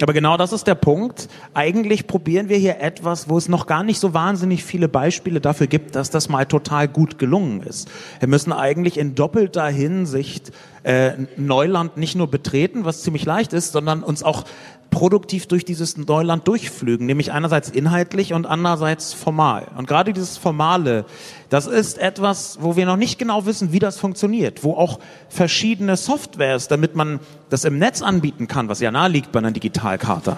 S5: Aber genau das ist der Punkt. Eigentlich probieren wir hier etwas, wo es noch gar nicht so wahnsinnig viele Beispiele dafür gibt, dass das mal total gut gelungen ist. Wir müssen eigentlich in doppelter Hinsicht äh, Neuland nicht nur betreten, was ziemlich leicht ist, sondern uns auch produktiv durch dieses Neuland durchflügen, nämlich einerseits inhaltlich und andererseits formal. Und gerade dieses Formale, das ist etwas, wo wir noch nicht genau wissen, wie das funktioniert, wo auch verschiedene Softwares, damit man das im Netz anbieten kann, was ja nahe liegt bei einer Digitalkarte,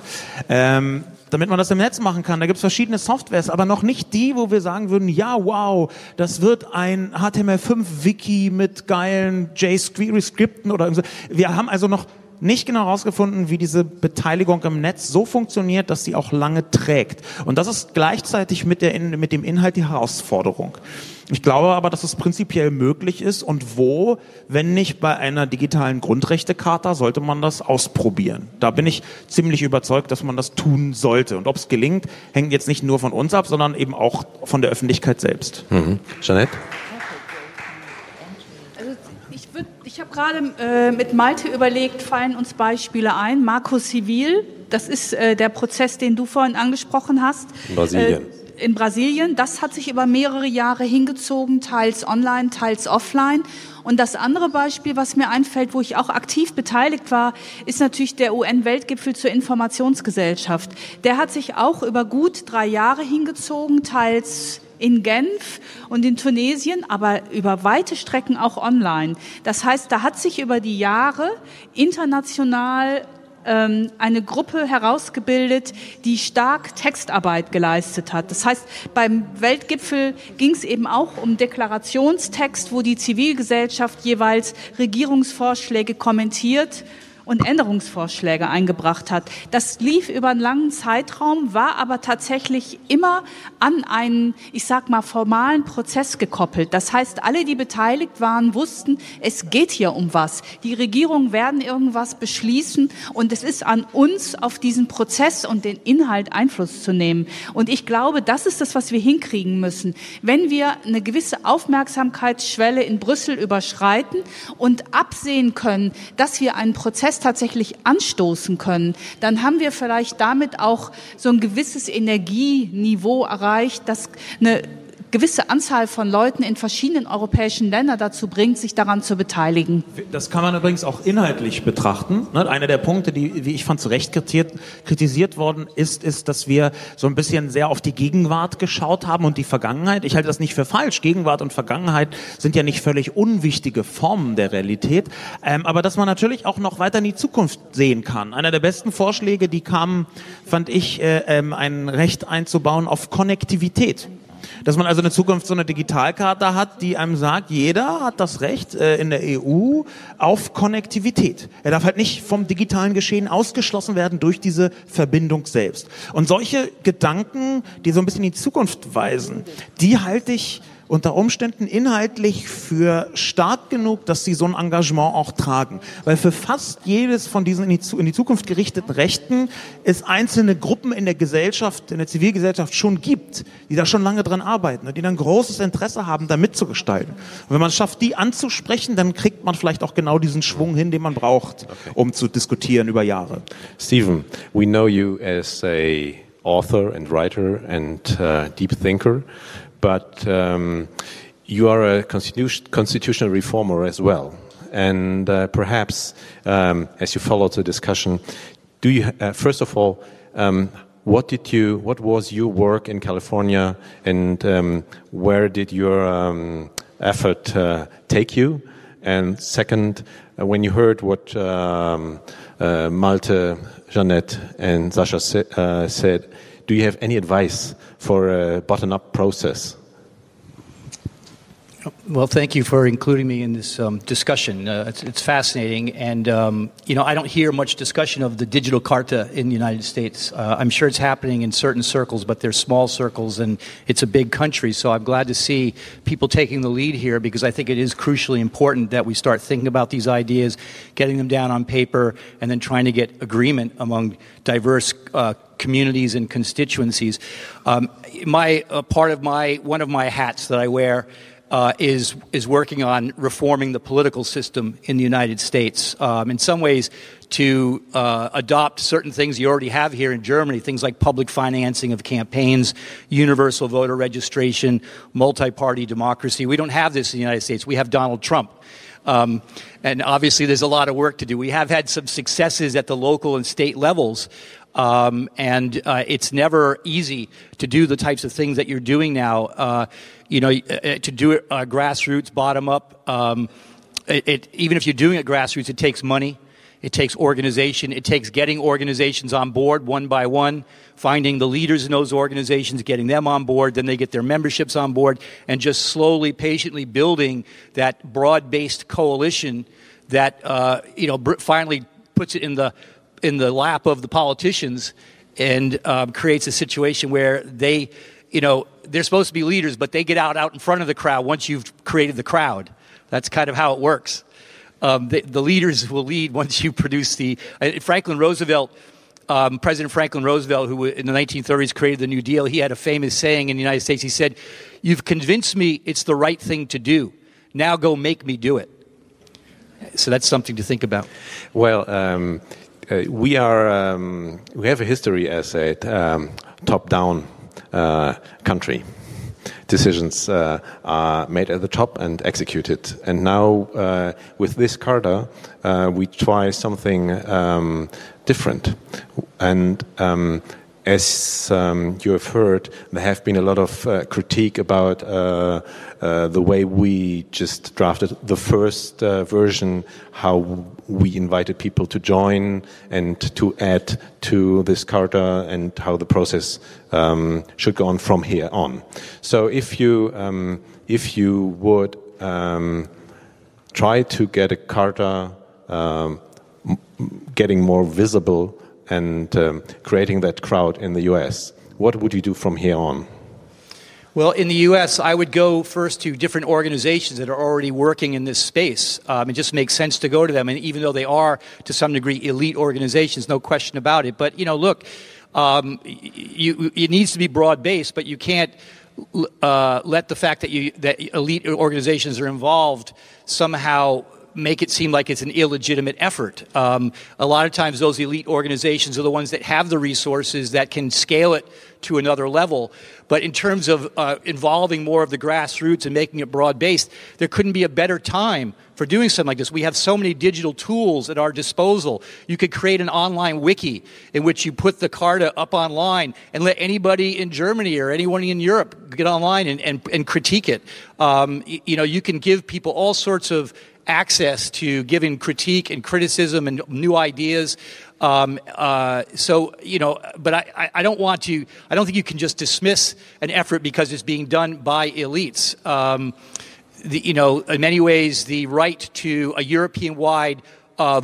S5: ähm, damit man das im Netz machen kann. Da gibt es verschiedene Softwares, aber noch nicht die, wo wir sagen würden, ja, wow, das wird ein HTML5-Wiki mit geilen JScripten oder so. Wir haben also noch nicht genau herausgefunden, wie diese Beteiligung im Netz so funktioniert, dass sie auch lange trägt. Und das ist gleichzeitig mit, der, mit dem Inhalt die Herausforderung. Ich glaube aber, dass es prinzipiell möglich ist und wo, wenn nicht bei einer digitalen Grundrechtecharta, sollte man das ausprobieren. Da bin ich ziemlich überzeugt, dass man das tun sollte. Und ob es gelingt, hängt jetzt nicht nur von uns ab, sondern eben auch von der Öffentlichkeit selbst.
S2: Mhm. Jeanette?
S7: Ich habe gerade äh, mit Malte überlegt, fallen uns Beispiele ein. Marco Civil, das ist äh, der Prozess, den du vorhin angesprochen hast.
S2: In Brasilien.
S7: Äh, in Brasilien. Das hat sich über mehrere Jahre hingezogen, teils online, teils offline. Und das andere Beispiel, was mir einfällt, wo ich auch aktiv beteiligt war, ist natürlich der UN-Weltgipfel zur Informationsgesellschaft. Der hat sich auch über gut drei Jahre hingezogen, teils in Genf und in Tunesien, aber über weite Strecken auch online. Das heißt, da hat sich über die Jahre international ähm, eine Gruppe herausgebildet, die stark Textarbeit geleistet hat. Das heißt, beim Weltgipfel ging es eben auch um Deklarationstext, wo die Zivilgesellschaft jeweils Regierungsvorschläge kommentiert und Änderungsvorschläge eingebracht hat. Das lief über einen langen Zeitraum, war aber tatsächlich immer an einen, ich sag mal, formalen Prozess gekoppelt. Das heißt, alle, die beteiligt waren, wussten, es geht hier um was. Die Regierungen werden irgendwas beschließen und es ist an uns, auf diesen Prozess und den Inhalt Einfluss zu nehmen. Und ich glaube, das ist das, was wir hinkriegen müssen. Wenn wir eine gewisse Aufmerksamkeitsschwelle in Brüssel überschreiten und absehen können, dass wir einen Prozess tatsächlich anstoßen können, dann haben wir vielleicht damit auch so ein gewisses Energieniveau erreicht, das eine gewisse Anzahl von Leuten in verschiedenen europäischen Ländern dazu bringt, sich daran zu beteiligen.
S5: Das kann man übrigens auch inhaltlich betrachten. Ne? Einer der Punkte, die, wie ich fand, zu Recht kritisiert worden ist, ist, dass wir so ein bisschen sehr auf die Gegenwart geschaut haben und die Vergangenheit. Ich halte das nicht für falsch. Gegenwart und Vergangenheit sind ja nicht völlig unwichtige Formen der Realität. Ähm, aber dass man natürlich auch noch weiter in die Zukunft sehen kann. Einer der besten Vorschläge, die kamen, fand ich, äh, ähm, ein Recht einzubauen auf Konnektivität. Dass man also in Zukunft so eine Digitalkarte hat, die einem sagt, jeder hat das Recht äh, in der EU auf Konnektivität. Er darf halt nicht vom digitalen Geschehen ausgeschlossen werden durch diese Verbindung selbst. Und solche Gedanken, die so ein bisschen in die Zukunft weisen, die halte ich unter Umständen inhaltlich für stark genug, dass sie so ein Engagement auch tragen. Weil für fast jedes von diesen in die, in die Zukunft gerichteten Rechten es einzelne Gruppen in der Gesellschaft, in der Zivilgesellschaft schon gibt, die da schon lange dran arbeiten und die dann großes Interesse haben, da mitzugestalten. Und wenn man es schafft, die anzusprechen, dann kriegt man vielleicht auch genau diesen Schwung hin, den man braucht, okay. um zu diskutieren über Jahre.
S2: Stephen, we know you as a author and writer and uh, deep thinker. But um, you are a constitu constitutional reformer as well. And uh, perhaps, um, as you follow the discussion, do you uh, first of all, um, what did you, what was your work in California, and um, where did your um, effort uh, take you? And second, uh, when you heard what um, uh, Malte, Jeanette, and Sasha sa uh, said, do you have any advice for a bottom-up process?
S6: Well, thank you for including me in this um, discussion. Uh, it's, it's, fascinating, and um, you know I don't hear much discussion of the digital carta in the United States. Uh, I'm sure it's happening in certain circles, but they're small circles, and it's a big country. So I'm glad to see people taking the lead here because I think it is crucially important that we start thinking about these ideas, getting them down on paper, and then trying to get agreement among diverse uh, communities and constituencies. Um, my uh, part of my one of my hats that I wear uh, is is working on reforming the political system in the United States. Um, in some ways, to uh, adopt certain things you already have here in Germany, things like public financing of campaigns, universal voter registration, multi-party democracy. We don't have this in the United States. We have Donald Trump. Um, and obviously, there's a lot of work to do. We have had some successes at the local and state levels, um, and uh, it's never easy to do the types of things that you're doing now. Uh, you know, uh, to do it uh, grassroots, bottom up. Um, it, it, even if you're doing it grassroots, it takes money. It takes organization. It takes getting organizations on board one by one, finding the leaders in those organizations, getting them on board, then they get their memberships on board, and just slowly, patiently building that broad-based coalition that uh, you know finally puts it in the in the lap of the politicians and um, creates a situation where they, you know, they're supposed to be leaders, but they get out out in front of the crowd once you've created the crowd. That's kind of how it works. Um, the, the, leaders will lead once you produce the. Uh, Franklin Roosevelt, um, President Franklin Roosevelt, who in the 1930s created the New Deal, he had a famous saying in the United States. He said, You've convinced me it's the right thing to do. Now go make me do it. So that's something to think about.
S2: Well, um, uh, we are um, we have a history as a um, top-down uh, country decisions uh, are made at the top and executed. And now, uh, with this Charta, uh, we try something um, different. And um, as um, you have heard, there have been a lot of uh, critique about uh, uh, the way we just drafted the first uh, version, how we invited people to join and to add to this Charta, and how the process um, should go on from here on. So, if you um, if you would um, try to get a Charta um, getting more visible and um, creating that crowd in the US. What would you do from here on?
S6: Well, in the U.S., I would go first to different organizations that are already working in this space. Um, it just makes sense to go to them, and even though they are to some degree elite organizations, no question about it. But you know, look, um, you, it needs to be broad based, but you can't uh, let the fact that you that elite organizations are involved somehow make it seem like it's an illegitimate effort. Um, a lot of times, those elite organizations are the ones that have the resources that can scale it to another level. But in terms of uh, involving more of the grassroots and making it broad based, there couldn't be a better time for doing something like this. We have so many digital tools at our disposal. You could create an online wiki in which you put the Carta up online and let anybody in Germany or anyone in Europe get online and, and, and critique it. Um, you know, you can give people all sorts of access to giving critique and criticism and new ideas. Um, uh, so, you know, but I, I don't want to, I don't think you can just dismiss an effort because it's being done by elites. Um, the, you know, in many ways, the right to a European wide uh,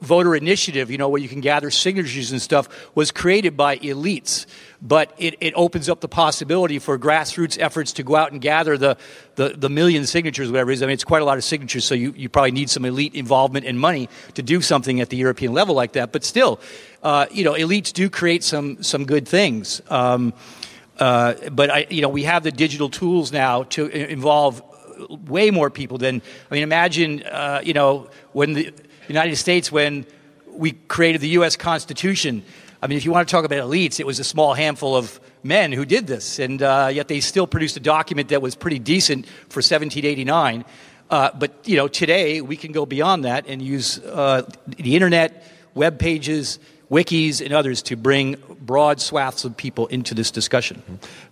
S6: voter initiative, you know, where you can gather signatures and stuff, was created by elites. But it, it opens up the possibility for grassroots efforts to go out and gather the, the, the million signatures, whatever it is. I mean, it's quite a lot of signatures, so you, you probably need some elite involvement and money to do something at the European level like that. But still, uh, you know, elites do create some, some good things. Um, uh, but I, you know, we have the digital tools now to involve way more people than I mean. Imagine, uh, you know, when the United States when we created the U.S. Constitution. I mean, if you want to talk about elites, it was a small handful of men who did this, and uh, yet they still produced a document that was pretty decent for 1789. Uh, but you know, today we can go beyond that and use uh, the internet, web pages, wikis, and others to bring broad swaths of people into this discussion.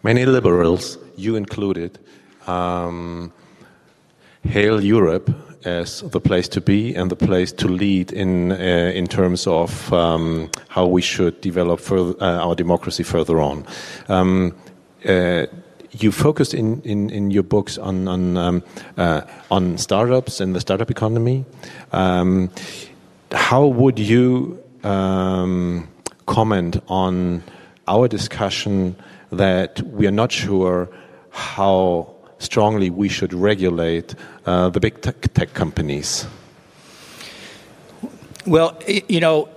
S2: Many liberals, you included, um, hail Europe as the place to be and the place to lead in uh, in terms of um, how we should develop further, uh, our democracy further on. Um, uh, you focused in, in, in, your books on on, um, uh, on startups and the startup economy. Um, how would you um, comment on our discussion that we are not sure how strongly we should regulate uh, the big tech, tech, companies?
S6: Well, you know.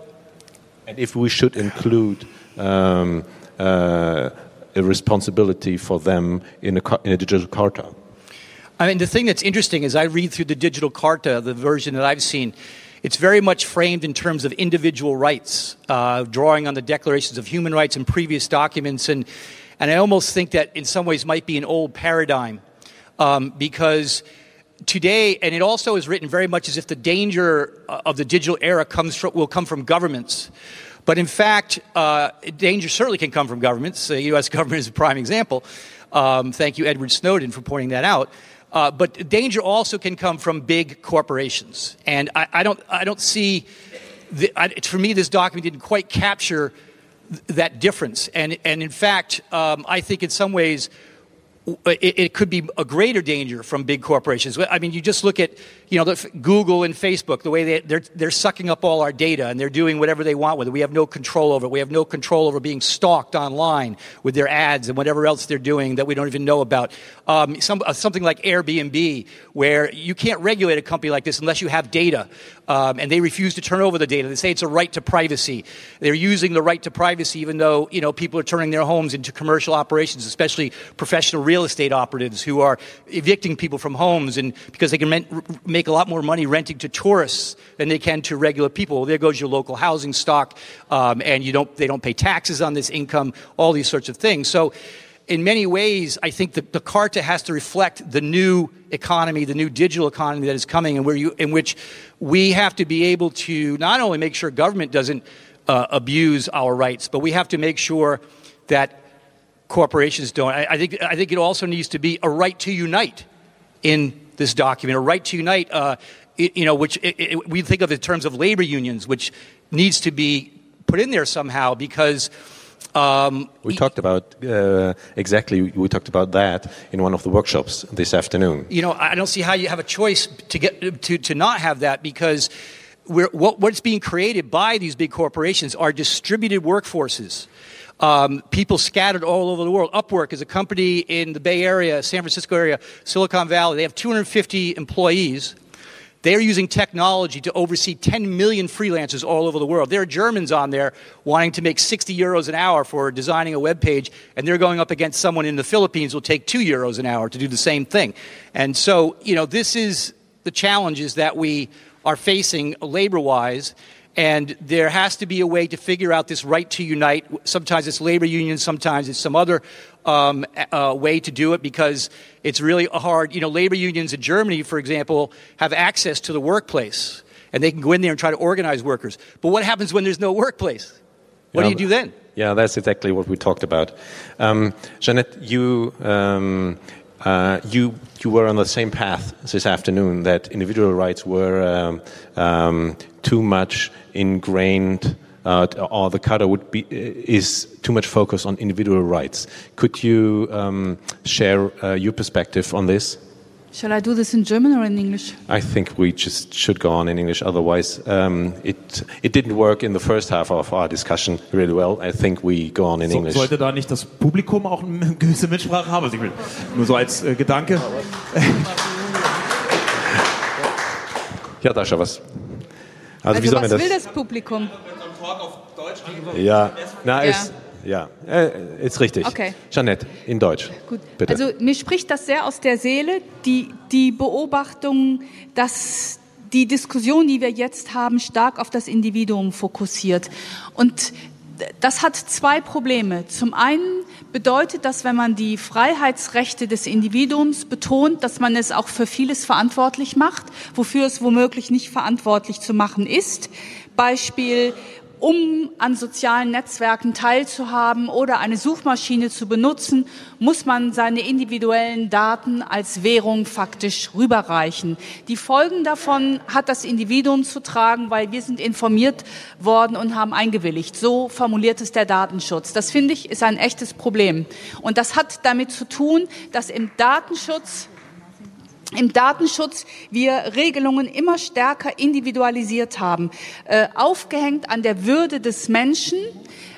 S2: And if we should include um, uh, a responsibility for them in a, in a digital charter?
S6: I mean, the thing that's interesting is I read through the digital Carta, the version that I've seen. It's very much framed in terms of individual rights, uh, drawing on the declarations of human rights and previous documents. And, and I almost think that in some ways might be an old paradigm um, because today, and it also is written very much as if the danger of the digital era comes from, will come from governments. But in fact, uh, danger certainly can come from governments. The U.S. government is a prime example. Um, thank you, Edward Snowden, for pointing that out. Uh, but danger also can come from big corporations, and I, I don't, I don't see. The, I, for me, this document didn't quite capture th- that difference, and and in fact, um, I think in some ways it, it, could be a greater danger from big corporations. I mean, you just look at you know the, Google and Facebook, the way they, they're they're sucking up all our data and they're doing whatever they want with it. We have no control over it. We have no control over being stalked online with their ads and whatever else they're doing that we don't even know about. Um, some, uh, something like Airbnb, where you can't regulate a company like this unless you have data, um, and they refuse to turn over the data. They say it's a right to privacy. They're using the right to privacy, even though you know people are turning their homes into commercial operations, especially professional real estate operatives who are evicting people from homes and because they can rent, make a lot more money renting to tourists than they can to regular people. Well, there goes your local housing stock, um, and you don't they don't pay taxes on this income. All these sorts of things. So in many ways, I think that the Carta has to reflect the new economy, the new digital economy that is coming, and where you, in which we have to be able to not only make sure government doesn't uh, abuse our rights, but we have to make sure that corporations don't. I, I, think, I think it also needs to be a right to unite in this document, a right to unite, uh, it, you know, which it, it, we think of in terms of labor unions, which needs to be put in there somehow because
S2: um, we talked about uh, exactly. We talked about that in one of the workshops this afternoon.
S6: You know, I don't see how you have a choice to get to to not have that because what, what's being created by these big corporations are distributed workforces. Um, people scattered all over the world. Upwork is a company in the Bay Area, San Francisco area, Silicon Valley. They have 250 employees. They're using technology to oversee 10 million freelancers all over the world. There are Germans on there wanting to make 60 euros an hour for designing a web page, and they're going up against someone in the Philippines who will take 2 euros an hour to do the same thing. And so, you know, this is the challenges that we are facing labor wise. And there has to be a way to figure out this right to unite. Sometimes it's labor unions, sometimes it's some other um, uh, way to do it because it's really hard. You know, labor unions in Germany, for example, have access to the workplace and they can go in there and try to organize workers. But what happens when there's no workplace? What yeah, do you do then?
S2: Yeah, that's exactly what we talked about. Um, Jeanette, you, um, uh, you, you were on the same path this afternoon that individual rights were um, um too much ingrained uh, or the cutter would be is too much focus on individual rights. Could you um, share uh, your perspective on this?
S7: Shall I do this in German or in English?
S2: I think we just should go on in English. Otherwise, um, it it didn't work in the first half of our discussion really well. I think we go on in
S5: so,
S2: English.
S5: Sollte da nicht das Publikum auch eine gewisse Mitsprache haben? Also nur so als äh, Gedanke.
S2: ja, Dascha, was?
S7: Also, also wie soll was das? will das Publikum?
S2: Ja, na, ja. ist, ja, äh, ist richtig.
S7: Okay.
S2: Jeanette, in Deutsch.
S7: Gut. Bitte. Also mir spricht das sehr aus der Seele, die, die Beobachtung, dass die Diskussion, die wir jetzt haben, stark auf das Individuum fokussiert. Und das hat zwei Probleme. Zum einen bedeutet das, wenn man die Freiheitsrechte des Individuums betont, dass man es auch für vieles verantwortlich macht, wofür es womöglich nicht verantwortlich zu machen ist. Beispiel um an sozialen Netzwerken teilzuhaben oder eine Suchmaschine zu benutzen, muss man seine individuellen Daten als Währung faktisch rüberreichen. Die Folgen davon hat das Individuum zu tragen, weil wir sind informiert worden und haben eingewilligt. So formuliert es der Datenschutz. Das finde ich ist ein echtes Problem. Und das hat damit zu tun, dass im Datenschutz im Datenschutz wir Regelungen immer stärker individualisiert haben, äh, aufgehängt an der Würde des Menschen,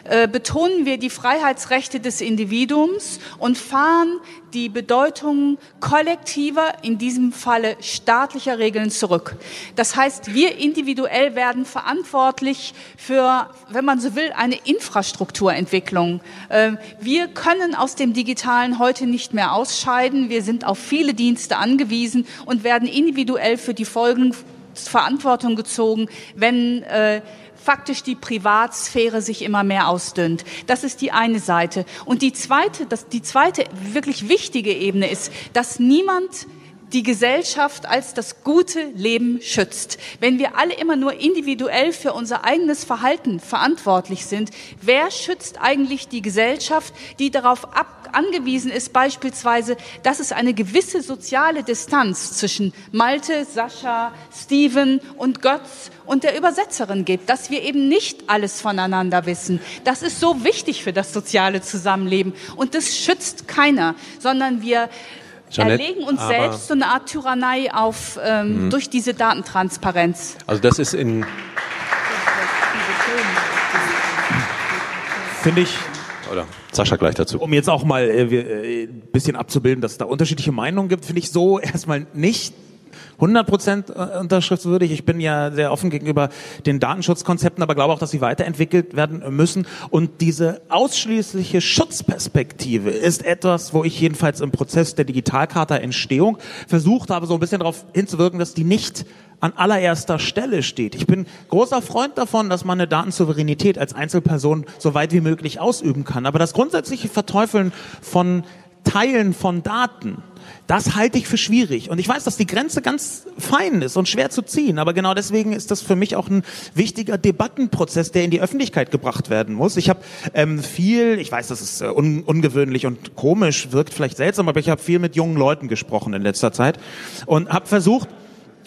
S7: äh, betonen wir die Freiheitsrechte des Individuums und fahren die Bedeutung kollektiver, in diesem Falle staatlicher Regeln zurück. Das heißt, wir individuell werden verantwortlich für, wenn man so will, eine Infrastrukturentwicklung. Äh, wir können aus dem Digitalen heute nicht mehr ausscheiden. Wir sind auf viele Dienste angewiesen und werden individuell für die Folgen Verantwortung gezogen, wenn äh, faktisch die Privatsphäre sich immer mehr ausdünnt. Das ist die eine Seite. Und die zweite, das, die zweite wirklich wichtige Ebene ist, dass niemand die Gesellschaft als das gute Leben schützt. Wenn wir alle immer nur individuell für unser eigenes Verhalten verantwortlich sind, wer schützt eigentlich die Gesellschaft, die darauf ab angewiesen ist, beispielsweise, dass es eine gewisse soziale Distanz zwischen Malte, Sascha, Steven und Götz und der Übersetzerin gibt, dass wir eben nicht alles voneinander wissen. Das ist so wichtig für das soziale Zusammenleben und das schützt keiner, sondern wir Jeanette, erlegen uns selbst so eine Art Tyrannei auf ähm, mhm. durch diese Datentransparenz.
S2: Also das ist in
S5: finde ich
S2: oder Sascha gleich dazu.
S5: Um jetzt auch mal äh, äh, bisschen abzubilden, dass es da unterschiedliche Meinungen gibt, finde ich so erstmal nicht 100% äh, unterschriftswürdig. Ich bin ja sehr offen gegenüber den Datenschutzkonzepten, aber glaube auch, dass sie weiterentwickelt werden müssen. Und diese ausschließliche Schutzperspektive ist etwas, wo ich jedenfalls im Prozess der Digitalkarte Entstehung versucht habe, so ein bisschen darauf hinzuwirken, dass die nicht an allererster Stelle steht. Ich bin großer Freund davon, dass man eine Datensouveränität als Einzelperson so weit wie möglich ausüben kann. Aber das grundsätzliche Verteufeln von Teilen von Daten, das halte ich für schwierig. Und ich weiß, dass die Grenze ganz fein ist und schwer zu ziehen. Aber genau deswegen ist das für mich auch ein wichtiger Debattenprozess, der in die Öffentlichkeit gebracht werden muss. Ich habe ähm, viel, ich weiß, das ist äh, un ungewöhnlich und komisch, wirkt vielleicht seltsam, aber ich habe viel mit jungen Leuten gesprochen in letzter Zeit und habe versucht,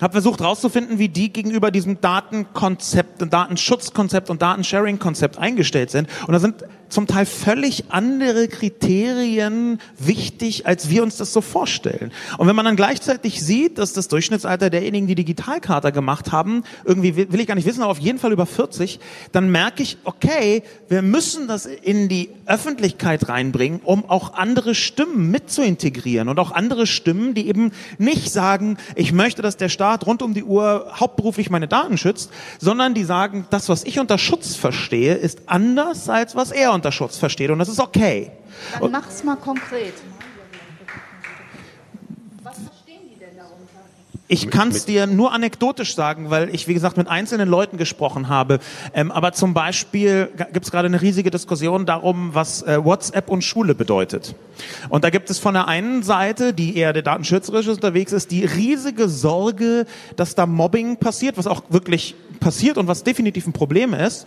S5: habe versucht herauszufinden, wie die gegenüber diesem Datenkonzept, Datenschutzkonzept und Datensharing-Konzept eingestellt sind. Und da sind zum Teil völlig andere Kriterien wichtig, als wir uns das so vorstellen. Und wenn man dann gleichzeitig sieht, dass das Durchschnittsalter derjenigen, die Digitalkarte gemacht haben, irgendwie will ich gar nicht wissen, aber auf jeden Fall über 40, dann merke ich, okay, wir müssen das in die Öffentlichkeit reinbringen, um auch andere Stimmen mit zu integrieren und auch andere Stimmen, die eben nicht sagen, ich möchte, dass der Staat rund um die Uhr hauptberuflich meine Daten schützt, sondern die sagen, das, was ich unter Schutz verstehe, ist anders als was er unter Schutz versteht und das ist okay.
S7: Dann mach's mal konkret.
S5: Ich kann es dir nur anekdotisch sagen, weil ich, wie gesagt, mit einzelnen Leuten gesprochen habe. Ähm, aber zum Beispiel gibt es gerade eine riesige Diskussion darum, was äh, WhatsApp und Schule bedeutet. Und da gibt es von der einen Seite, die eher der datenschützerisch unterwegs ist, die riesige Sorge, dass da Mobbing passiert, was auch wirklich passiert und was definitiv ein Problem ist.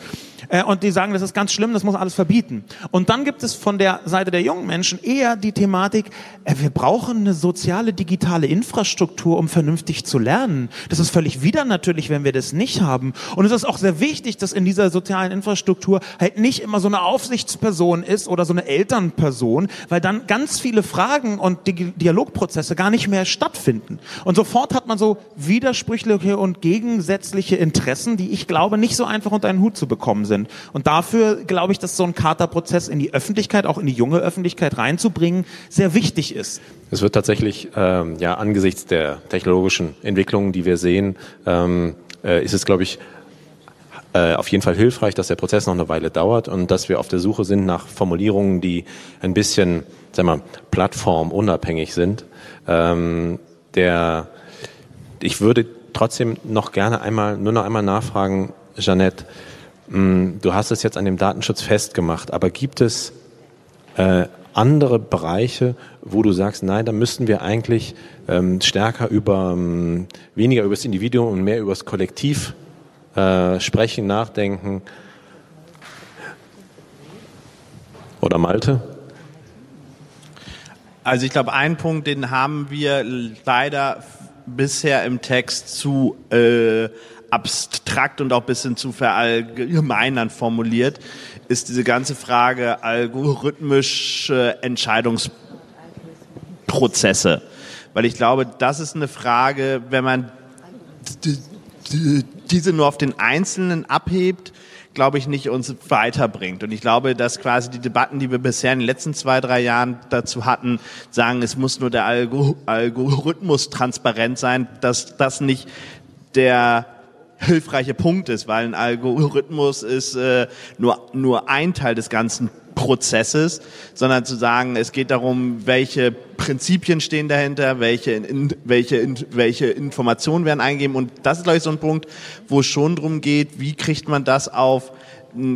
S5: Äh, und die sagen, das ist ganz schlimm, das muss alles verbieten. Und dann gibt es von der Seite der jungen Menschen eher die Thematik, äh, wir brauchen eine soziale digitale Infrastruktur, um vernünftig zu lernen. Das ist völlig wieder natürlich, wenn wir das nicht haben. Und es ist auch sehr wichtig, dass in dieser sozialen Infrastruktur halt nicht immer so eine Aufsichtsperson ist oder so eine Elternperson, weil dann ganz viele Fragen und Dialogprozesse gar nicht mehr stattfinden. Und sofort hat man so widersprüchliche und gegensätzliche Interessen, die ich glaube nicht so einfach unter einen Hut zu bekommen sind. Und dafür glaube ich, dass so ein Charta-Prozess in die Öffentlichkeit, auch in die junge Öffentlichkeit reinzubringen, sehr wichtig ist.
S2: Es wird tatsächlich ähm, ja angesichts der technologischen Entwicklungen, die wir sehen, ähm, äh, ist es, glaube ich, äh, auf jeden Fall hilfreich, dass der Prozess noch eine Weile dauert und dass wir auf der Suche sind nach Formulierungen, die ein bisschen, sag mal, plattformunabhängig sind. Ähm, der, ich würde trotzdem noch gerne einmal, nur noch einmal nachfragen, Jeanette, du hast es jetzt an dem Datenschutz festgemacht, aber gibt es äh, andere Bereiche, wo du sagst, nein, da müssten wir eigentlich ähm, stärker über, ähm, weniger über das Individuum und mehr über das Kollektiv äh, sprechen, nachdenken? Oder Malte?
S8: Also ich glaube, einen Punkt, den haben wir leider bisher im Text zu äh, abstrakt und auch bisschen zu verallgemeinern formuliert ist diese ganze Frage algorithmische Entscheidungsprozesse. Weil ich glaube, das ist eine Frage, wenn man diese nur auf den Einzelnen abhebt, glaube ich, nicht uns weiterbringt. Und ich glaube, dass quasi die Debatten, die wir bisher in den letzten zwei, drei Jahren dazu hatten, sagen, es muss nur der Algorithmus transparent sein, dass das nicht der hilfreiche Punkt ist, weil ein Algorithmus ist äh, nur, nur ein Teil des ganzen Prozesses, sondern zu sagen, es geht darum, welche Prinzipien stehen dahinter, welche, in, welche, in, welche Informationen werden eingegeben. Und das ist, glaube ich, so ein Punkt, wo es schon darum geht, wie kriegt man das auf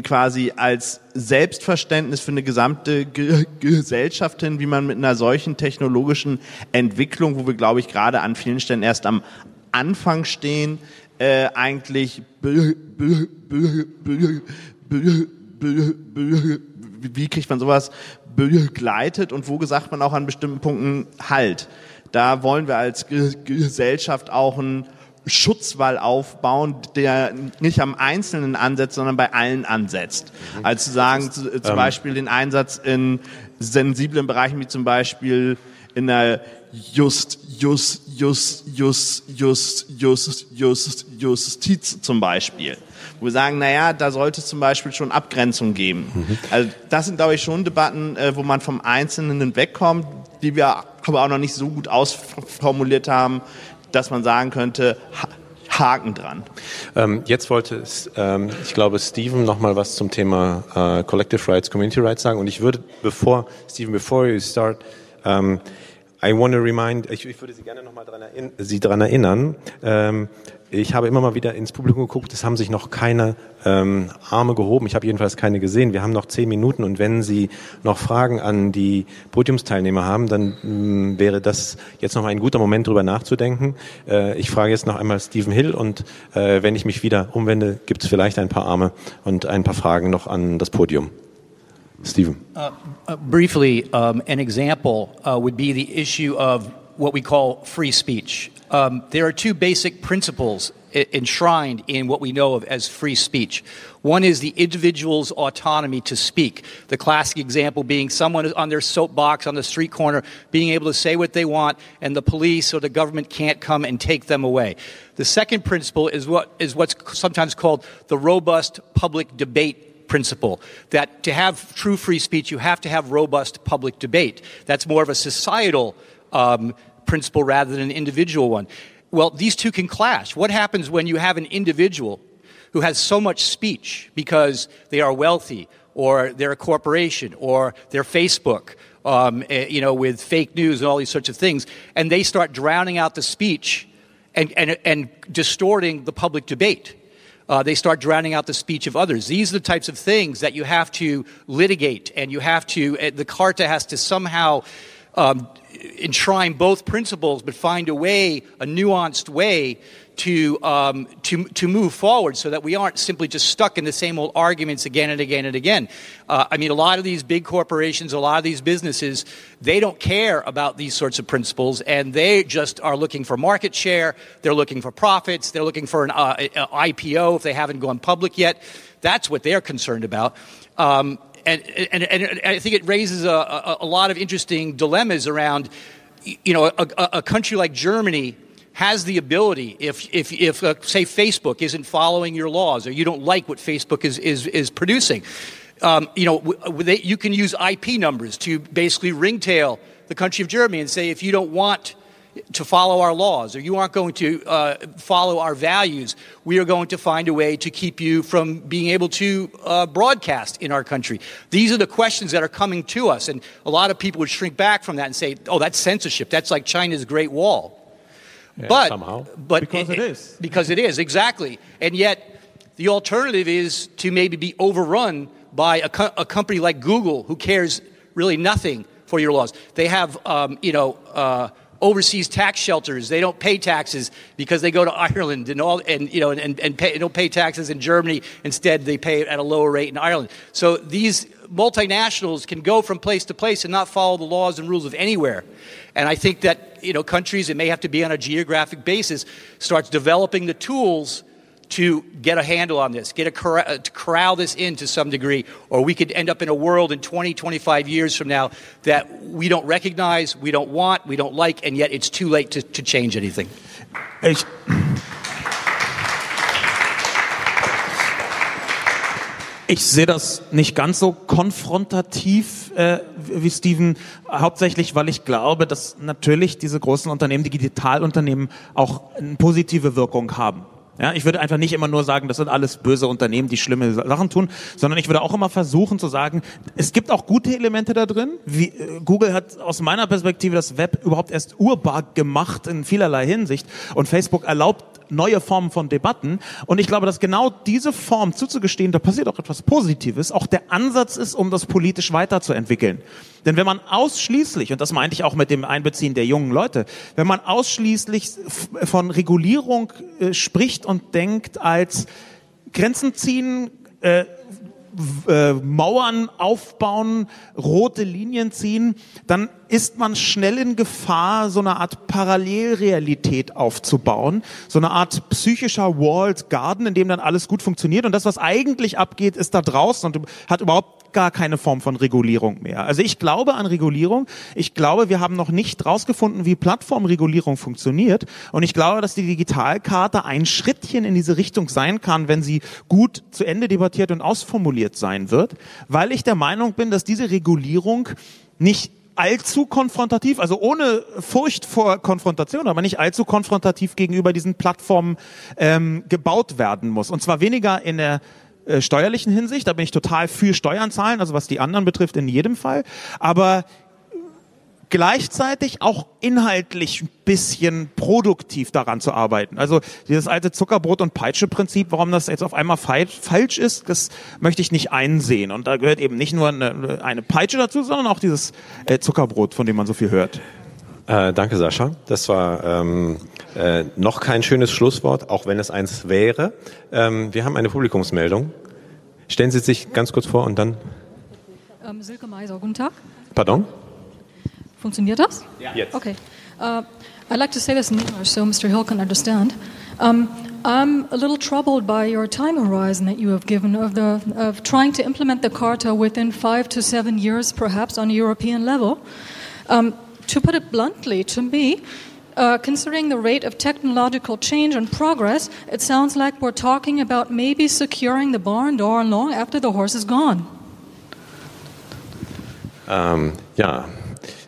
S8: quasi als Selbstverständnis für eine gesamte Ge Gesellschaft hin, wie man mit einer solchen technologischen Entwicklung, wo wir, glaube ich, gerade an vielen Stellen erst am Anfang stehen, äh, eigentlich wie kriegt man sowas begleitet und wo gesagt man auch an bestimmten Punkten halt. Da wollen wir als Gesellschaft auch einen Schutzwall aufbauen, der nicht am Einzelnen ansetzt, sondern bei allen ansetzt. Mhm. Also zu sagen, zu, zum ähm. Beispiel den Einsatz in sensiblen Bereichen wie zum Beispiel in der Just, Just, Just, Just, Just, Just, Just, Justiz zum Beispiel. Wo wir sagen, naja, da sollte es zum Beispiel schon Abgrenzung geben. Mhm. Also das sind, glaube ich, schon Debatten, äh, wo man vom Einzelnen wegkommt, die wir aber auch noch nicht so gut ausformuliert haben, dass man sagen könnte, Haken dran.
S2: Ähm, jetzt wollte, ähm, ich glaube, Steven noch mal was zum Thema äh, Collective Rights, Community Rights sagen. Und ich würde, bevor, Steven, before you start, ähm, I want to remind, ich, ich würde Sie gerne noch mal dran erinnern, Sie daran erinnern. Ähm, ich habe immer mal wieder ins Publikum geguckt, es haben sich noch keine ähm, Arme gehoben. Ich habe jedenfalls keine gesehen. Wir haben noch zehn Minuten und wenn Sie noch Fragen an die Podiumsteilnehmer haben, dann mh, mm, wäre das jetzt noch mal ein guter Moment, darüber nachzudenken. Äh, ich frage jetzt noch einmal Stephen Hill und äh, wenn ich mich wieder umwende, gibt es vielleicht ein paar Arme und ein paar Fragen noch an das Podium. Stephen. Uh,
S6: uh, briefly, um, an example uh, would be the issue of what we call free speech. Um, there are two basic principles enshrined in what we know of as free speech. One is the individual's autonomy to speak. The classic example being someone on their soapbox on the street corner being able to say what they want and the police or the government can't come and take them away. The second principle is what is what's sometimes called the robust public debate principle that to have true free speech, you have to have robust public debate. That's more of a societal um, principle rather than an individual one. Well, these two can clash. What happens when you have an individual who has so much speech because they are wealthy, or they're a corporation, or they're Facebook, um, eh, you know, with fake news and all these sorts of things, and they start drowning out the speech and, and, and distorting the public debate uh, they start drowning out the speech of others. These are the types of things that you have to litigate, and you have to, uh, the Carta has to somehow um, enshrine both principles, but find a way, a nuanced way to, um, to, to move forward so that we aren't simply just stuck in the same old arguments again and again and again. Uh, I mean, a lot of these big corporations, a lot of these businesses, they don't care about these sorts of principles and they just are looking for market share, they're looking for profits, they're looking for an uh, IPO if they haven't gone public yet. That's what they're concerned about. Um, and, and, and, I think it raises a, a, a, lot of interesting dilemmas around, you know, a, a country like Germany has the ability, if, if, if uh, say, Facebook isn't following your laws or you don't like what Facebook is, is, is producing, um, you know, they, you can use IP numbers to basically ringtail the country of Germany and say, if you don't want to follow our laws or you aren't going to uh, follow our values, we are going to find a way to keep you from being able to uh, broadcast in our country. These are the questions that are coming to us. And a lot of people would shrink back from that and say, oh, that's censorship. That's like China's Great Wall.
S2: Yeah,
S6: but
S2: somehow.
S6: but
S5: because it, it is
S6: because it is exactly, and yet the alternative is to maybe be overrun by a, co- a company like Google, who cares really nothing for your laws. They have um, you know. Uh, overseas tax shelters. They don't pay taxes because they go to Ireland and all, and you know, and, and pay, don't pay taxes in Germany. Instead, they pay at a lower rate in Ireland. So these multinationals can go from place to place and not follow the laws and rules of anywhere. And I think that you know countries, it may have to be on a geographic basis, starts developing the tools to get a handle on this, get a corral, uh, to corral this in to some degree, or we could end up in a world in 20, 25 years from now that we don't recognize, we don't want, we don't like, and yet it's too late to, to change anything.
S5: Ich sehe das nicht ganz so konfrontativ äh, wie Steven, hauptsächlich, weil ich glaube, dass natürlich diese großen Unternehmen, die Digitalunternehmen, auch eine positive Wirkung haben. Ja, ich würde einfach nicht immer nur sagen, das sind alles böse Unternehmen, die schlimme Sachen tun, sondern ich würde auch immer versuchen zu sagen, es gibt auch gute Elemente da drin. Wie, äh, Google hat aus meiner Perspektive das Web überhaupt erst urbar gemacht in vielerlei Hinsicht und Facebook erlaubt neue Formen von Debatten. Und ich glaube, dass genau diese Form zuzugestehen, da passiert auch etwas Positives, auch der Ansatz ist, um das politisch weiterzuentwickeln. Denn wenn man ausschließlich, und das meinte ich auch mit dem Einbeziehen der jungen Leute, wenn man ausschließlich von Regulierung äh, spricht und denkt als Grenzen ziehen, äh, äh, Mauern aufbauen, rote Linien ziehen, dann ist man schnell in Gefahr, so eine Art Parallelrealität aufzubauen, so eine Art psychischer Walled Garden, in dem dann alles gut funktioniert und das, was eigentlich abgeht, ist da draußen und hat überhaupt gar keine Form von Regulierung mehr. Also ich glaube an Regulierung. Ich glaube, wir haben noch nicht rausgefunden, wie Plattformregulierung funktioniert. Und ich glaube, dass die Digitalkarte ein Schrittchen in diese Richtung sein kann, wenn sie gut zu Ende debattiert und ausformuliert sein wird, weil ich der Meinung bin, dass diese Regulierung nicht allzu konfrontativ, also ohne Furcht vor Konfrontation, aber nicht allzu konfrontativ gegenüber diesen Plattformen ähm, gebaut werden muss. Und zwar weniger in der äh, steuerlichen Hinsicht, da bin ich total für Steuern zahlen, also was die anderen betrifft in jedem Fall, aber gleichzeitig auch inhaltlich ein bisschen produktiv daran zu arbeiten. Also dieses alte Zuckerbrot- und Peitsche-Prinzip, warum das jetzt auf einmal falsch ist, das möchte ich nicht einsehen. Und da gehört eben nicht nur eine, eine Peitsche dazu, sondern auch dieses äh, Zuckerbrot, von dem man so viel hört.
S2: Äh, danke, Sascha. Das war ähm, äh, noch kein schönes Schlusswort, auch wenn es eins wäre. Ähm, wir haben eine Publikumsmeldung. Stellen Sie sich ganz kurz vor und dann.
S9: Ähm, Silke Meiser, guten Tag.
S2: Pardon?
S9: Funktioniert das?
S2: Ja. Jetzt.
S9: Okay. Uh, I'd like to say this in English so Mr. Hill can understand. Um, I'm a little troubled by your time horizon that you have given of, the, of trying to implement the Carta within five to seven years, perhaps on a European level. Um, to put it bluntly, to me, uh, considering the rate of technological change and progress, it sounds like we're talking about maybe securing the barn door long after the horse is gone.
S2: Um, yeah.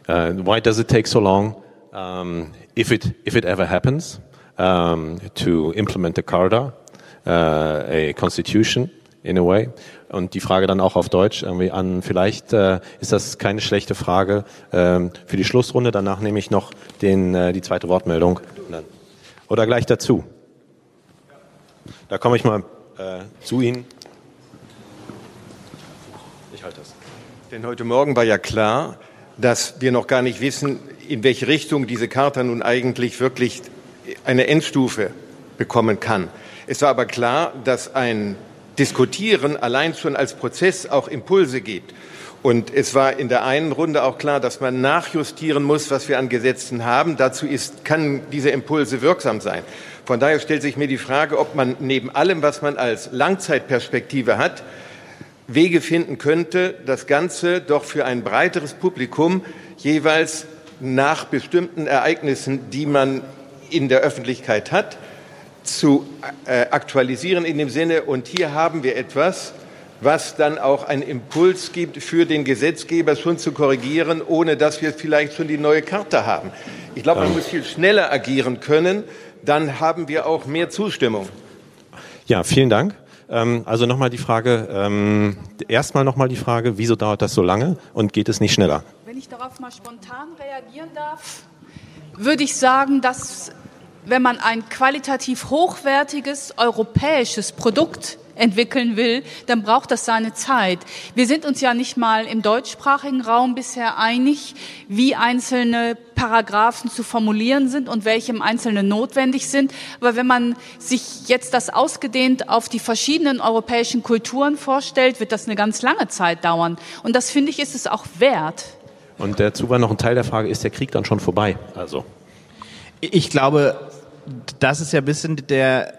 S2: Uh, why does it take so long? Um, if it if it ever happens um, to implement the Carta, uh, a constitution in a way, und die Frage dann auch auf Deutsch irgendwie an. Vielleicht äh, ist das keine schlechte Frage ähm, für die Schlussrunde. Danach nehme ich noch den, äh, die zweite Wortmeldung. Oder gleich dazu. Da komme ich mal äh, zu Ihnen.
S10: Ich halte das. Denn heute Morgen war ja klar, dass wir noch gar nicht wissen, in welche Richtung diese Charta nun eigentlich wirklich eine Endstufe bekommen kann. Es war aber klar, dass ein Diskutieren allein schon als Prozess auch Impulse gibt. Und es war in der einen Runde auch klar, dass man nachjustieren muss, was wir an Gesetzen haben. Dazu ist, kann diese Impulse wirksam sein. Von daher stellt sich mir die Frage, ob man neben allem, was man als Langzeitperspektive hat, Wege finden könnte, das Ganze doch für ein breiteres Publikum jeweils nach bestimmten Ereignissen, die man in der Öffentlichkeit hat, zu äh, aktualisieren in dem Sinne, und hier haben wir etwas, was dann auch einen Impuls gibt, für den Gesetzgeber schon zu korrigieren, ohne dass wir vielleicht schon die neue Karte haben. Ich glaube, man ähm. muss viel schneller agieren können, dann haben wir auch mehr Zustimmung.
S2: Ja, vielen Dank. Ähm, also nochmal die Frage, ähm, erstmal nochmal die Frage, wieso dauert das so lange und geht es nicht schneller?
S7: Wenn ich darauf mal spontan reagieren darf, würde ich sagen, dass wenn man ein qualitativ hochwertiges europäisches Produkt entwickeln will, dann braucht das seine Zeit. Wir sind uns ja nicht mal im deutschsprachigen Raum bisher einig, wie einzelne Paragraphen zu formulieren sind und welche im Einzelnen notwendig sind. Aber wenn man sich jetzt das ausgedehnt auf die verschiedenen europäischen Kulturen vorstellt, wird das eine ganz lange Zeit dauern. Und das finde ich, ist es auch wert.
S2: Und dazu war noch ein Teil der Frage, ist der Krieg dann schon vorbei? Also.
S8: Ich glaube, das ist ja ein bisschen der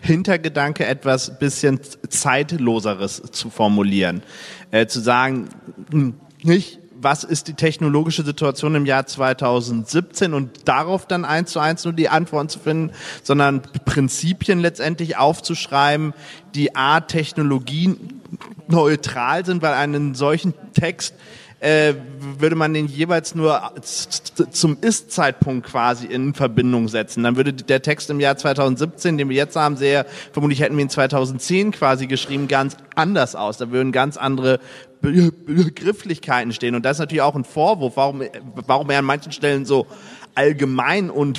S8: Hintergedanke, etwas bisschen zeitloseres zu formulieren. Äh, zu sagen, hm, nicht, was ist die technologische Situation im Jahr 2017 und darauf dann eins zu eins nur die Antworten zu finden, sondern Prinzipien letztendlich aufzuschreiben, die A, Technologien neutral sind, weil einen solchen Text äh, würde man den jeweils nur zum Ist-Zeitpunkt quasi in Verbindung setzen. Dann würde der Text im Jahr 2017, den wir jetzt haben, sehr, vermutlich hätten wir ihn 2010 quasi geschrieben, ganz anders aus. Da würden ganz andere Begrifflichkeiten stehen. Und das ist natürlich auch ein Vorwurf, warum, warum er an manchen Stellen so allgemein und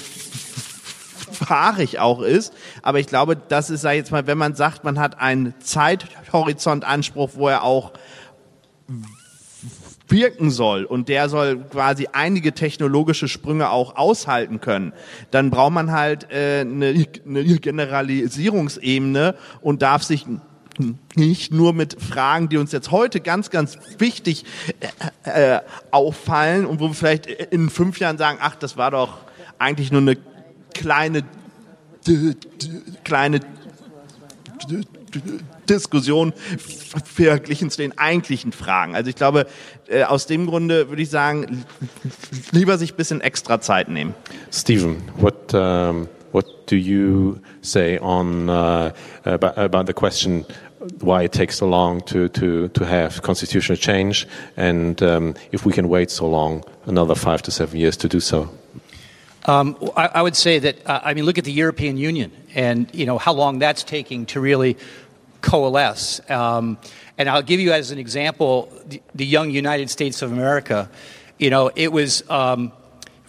S8: fahrig auch ist. Aber ich glaube, das ist, sag ich jetzt mal, wenn man sagt, man hat einen Zeithorizontanspruch, wo er auch wirken soll und der soll quasi einige technologische Sprünge auch aushalten können, dann braucht man halt äh, eine, Generalisierungsebene und darf sich nicht nur mit Fragen, die uns jetzt heute ganz, ganz wichtig äh, äh, auffallen und wo wir vielleicht in fünf Jahren sagen, ach, das war doch eigentlich nur eine kleine, kleine Diskussion verglichen zu den eigentlichen Fragen. Also ich glaube, äh, aus dem Grunde würde ich sagen, lieber sich ein bisschen extra Zeit nehmen.
S2: Stephen, what, um, what do you say on uh, about, about the question why it takes so long to, to, to have constitutional change and um, if we can wait so long, another five to seven years to do so?
S6: Um, I, I, would say that uh, I mean, look at the European Union, and you know how long that's taking to really coalesce. Um, and I'll give you as an example the, the, young United States of America. You know, it was um,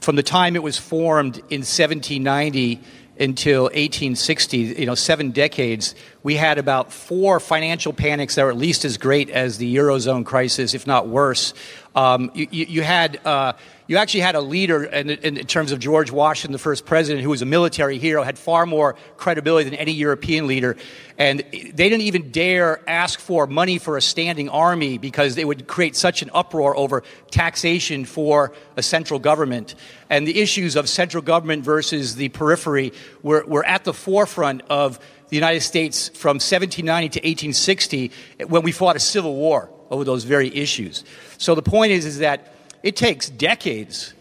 S6: from the time it was formed in 1790 until 1860, you know, seven decades, we had about four financial panics that were at least as great as the Eurozone crisis, if not worse. Um, you, you, had uh, you actually had a leader in, in, terms of George Washington, the first president, who was a military hero, had far more credibility than any European leader. And they didn't even dare ask for money for a standing army because they would create such an uproar over taxation for a central government. And the issues of central government versus the periphery were, were at the forefront of the United States from 1790 to 1860 when we fought a civil war over those very issues. So the point is, is that it takes decades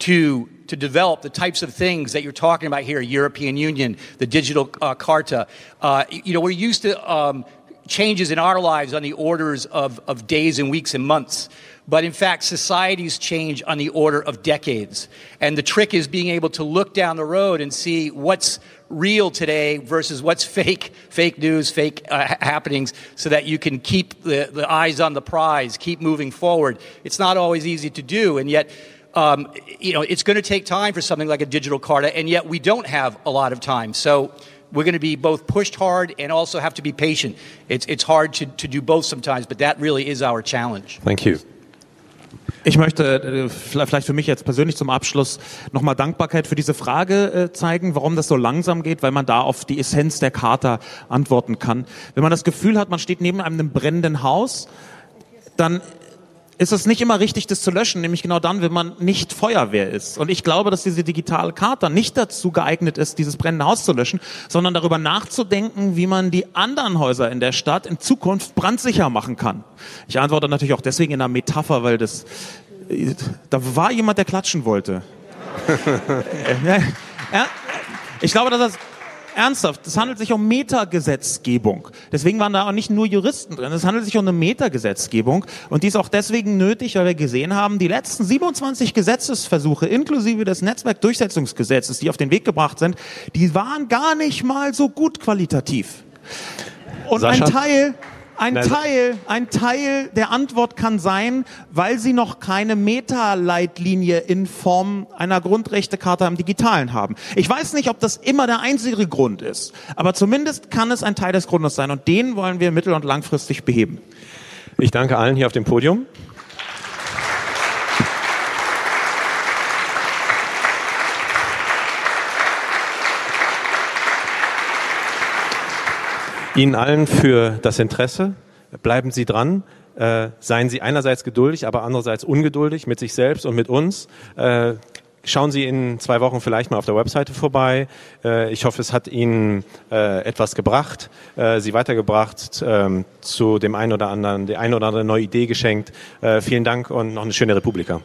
S6: to, to develop the types of things that you're talking about here European Union, the digital uh, Carta. Uh, you know, we're used to um, changes in our lives on the orders of, of days and weeks and months. But in fact, societies change on the order of decades. And the trick is being able to look down the road and see what's real today versus what's fake, fake news, fake uh, happenings, so that you can keep the, the eyes on the prize, keep moving forward. It's not always easy to do, and yet, um, you know, it's going to take time for something like a digital Carta, and yet we don't have a lot of time. So we're going to be both pushed hard and also have to be patient. It's, it's hard to, to do both sometimes, but that really is our challenge.
S2: Thank you.
S5: Ich möchte äh, vielleicht für mich jetzt persönlich zum Abschluss nochmal Dankbarkeit für diese Frage äh, zeigen, warum das so langsam geht, weil man da auf die Essenz der Charta antworten kann. Wenn man das Gefühl hat, man steht neben einem brennenden Haus, dann ist es nicht immer richtig, das zu löschen, nämlich genau dann, wenn man nicht Feuerwehr ist. Und ich glaube, dass diese digitale Karte nicht dazu geeignet ist, dieses brennende Haus zu löschen, sondern darüber nachzudenken, wie man die anderen Häuser in der Stadt in Zukunft brandsicher machen kann. Ich antworte natürlich auch deswegen in einer Metapher, weil das, da war jemand, der klatschen wollte. ich glaube, dass das ernsthaft, es handelt sich um Metagesetzgebung. Deswegen waren da auch nicht nur Juristen drin. Es handelt sich um eine Metagesetzgebung. Und die ist auch deswegen nötig, weil wir gesehen haben, die letzten 27 Gesetzesversuche, inklusive des Netzwerkdurchsetzungsgesetzes, die auf den Weg gebracht sind, die waren gar nicht mal so gut qualitativ. Und Sascha? ein Teil, ein Teil, ein Teil der Antwort kann sein, weil sie noch keine Meta-Leitlinie in Form einer Grundrechtecharta im Digitalen haben. Ich weiß nicht, ob das immer der einzige Grund ist, aber zumindest kann es ein Teil des Grundes sein und den wollen wir mittel- und langfristig beheben.
S2: Ich danke allen hier auf dem Podium. Ihnen allen für das Interesse. Bleiben Sie dran. Äh, seien Sie einerseits geduldig, aber andererseits ungeduldig mit sich selbst und mit uns. Äh, Schauen Sie in zwei Wochen vielleicht mal auf der Webseite vorbei. Äh, ich hoffe, es hat Ihnen äh, etwas gebracht, äh, Sie weitergebracht, ähm, zu dem einen oder anderen, die eine oder andere neue Idee geschenkt. Vielen Dank und noch eine schöne Republika.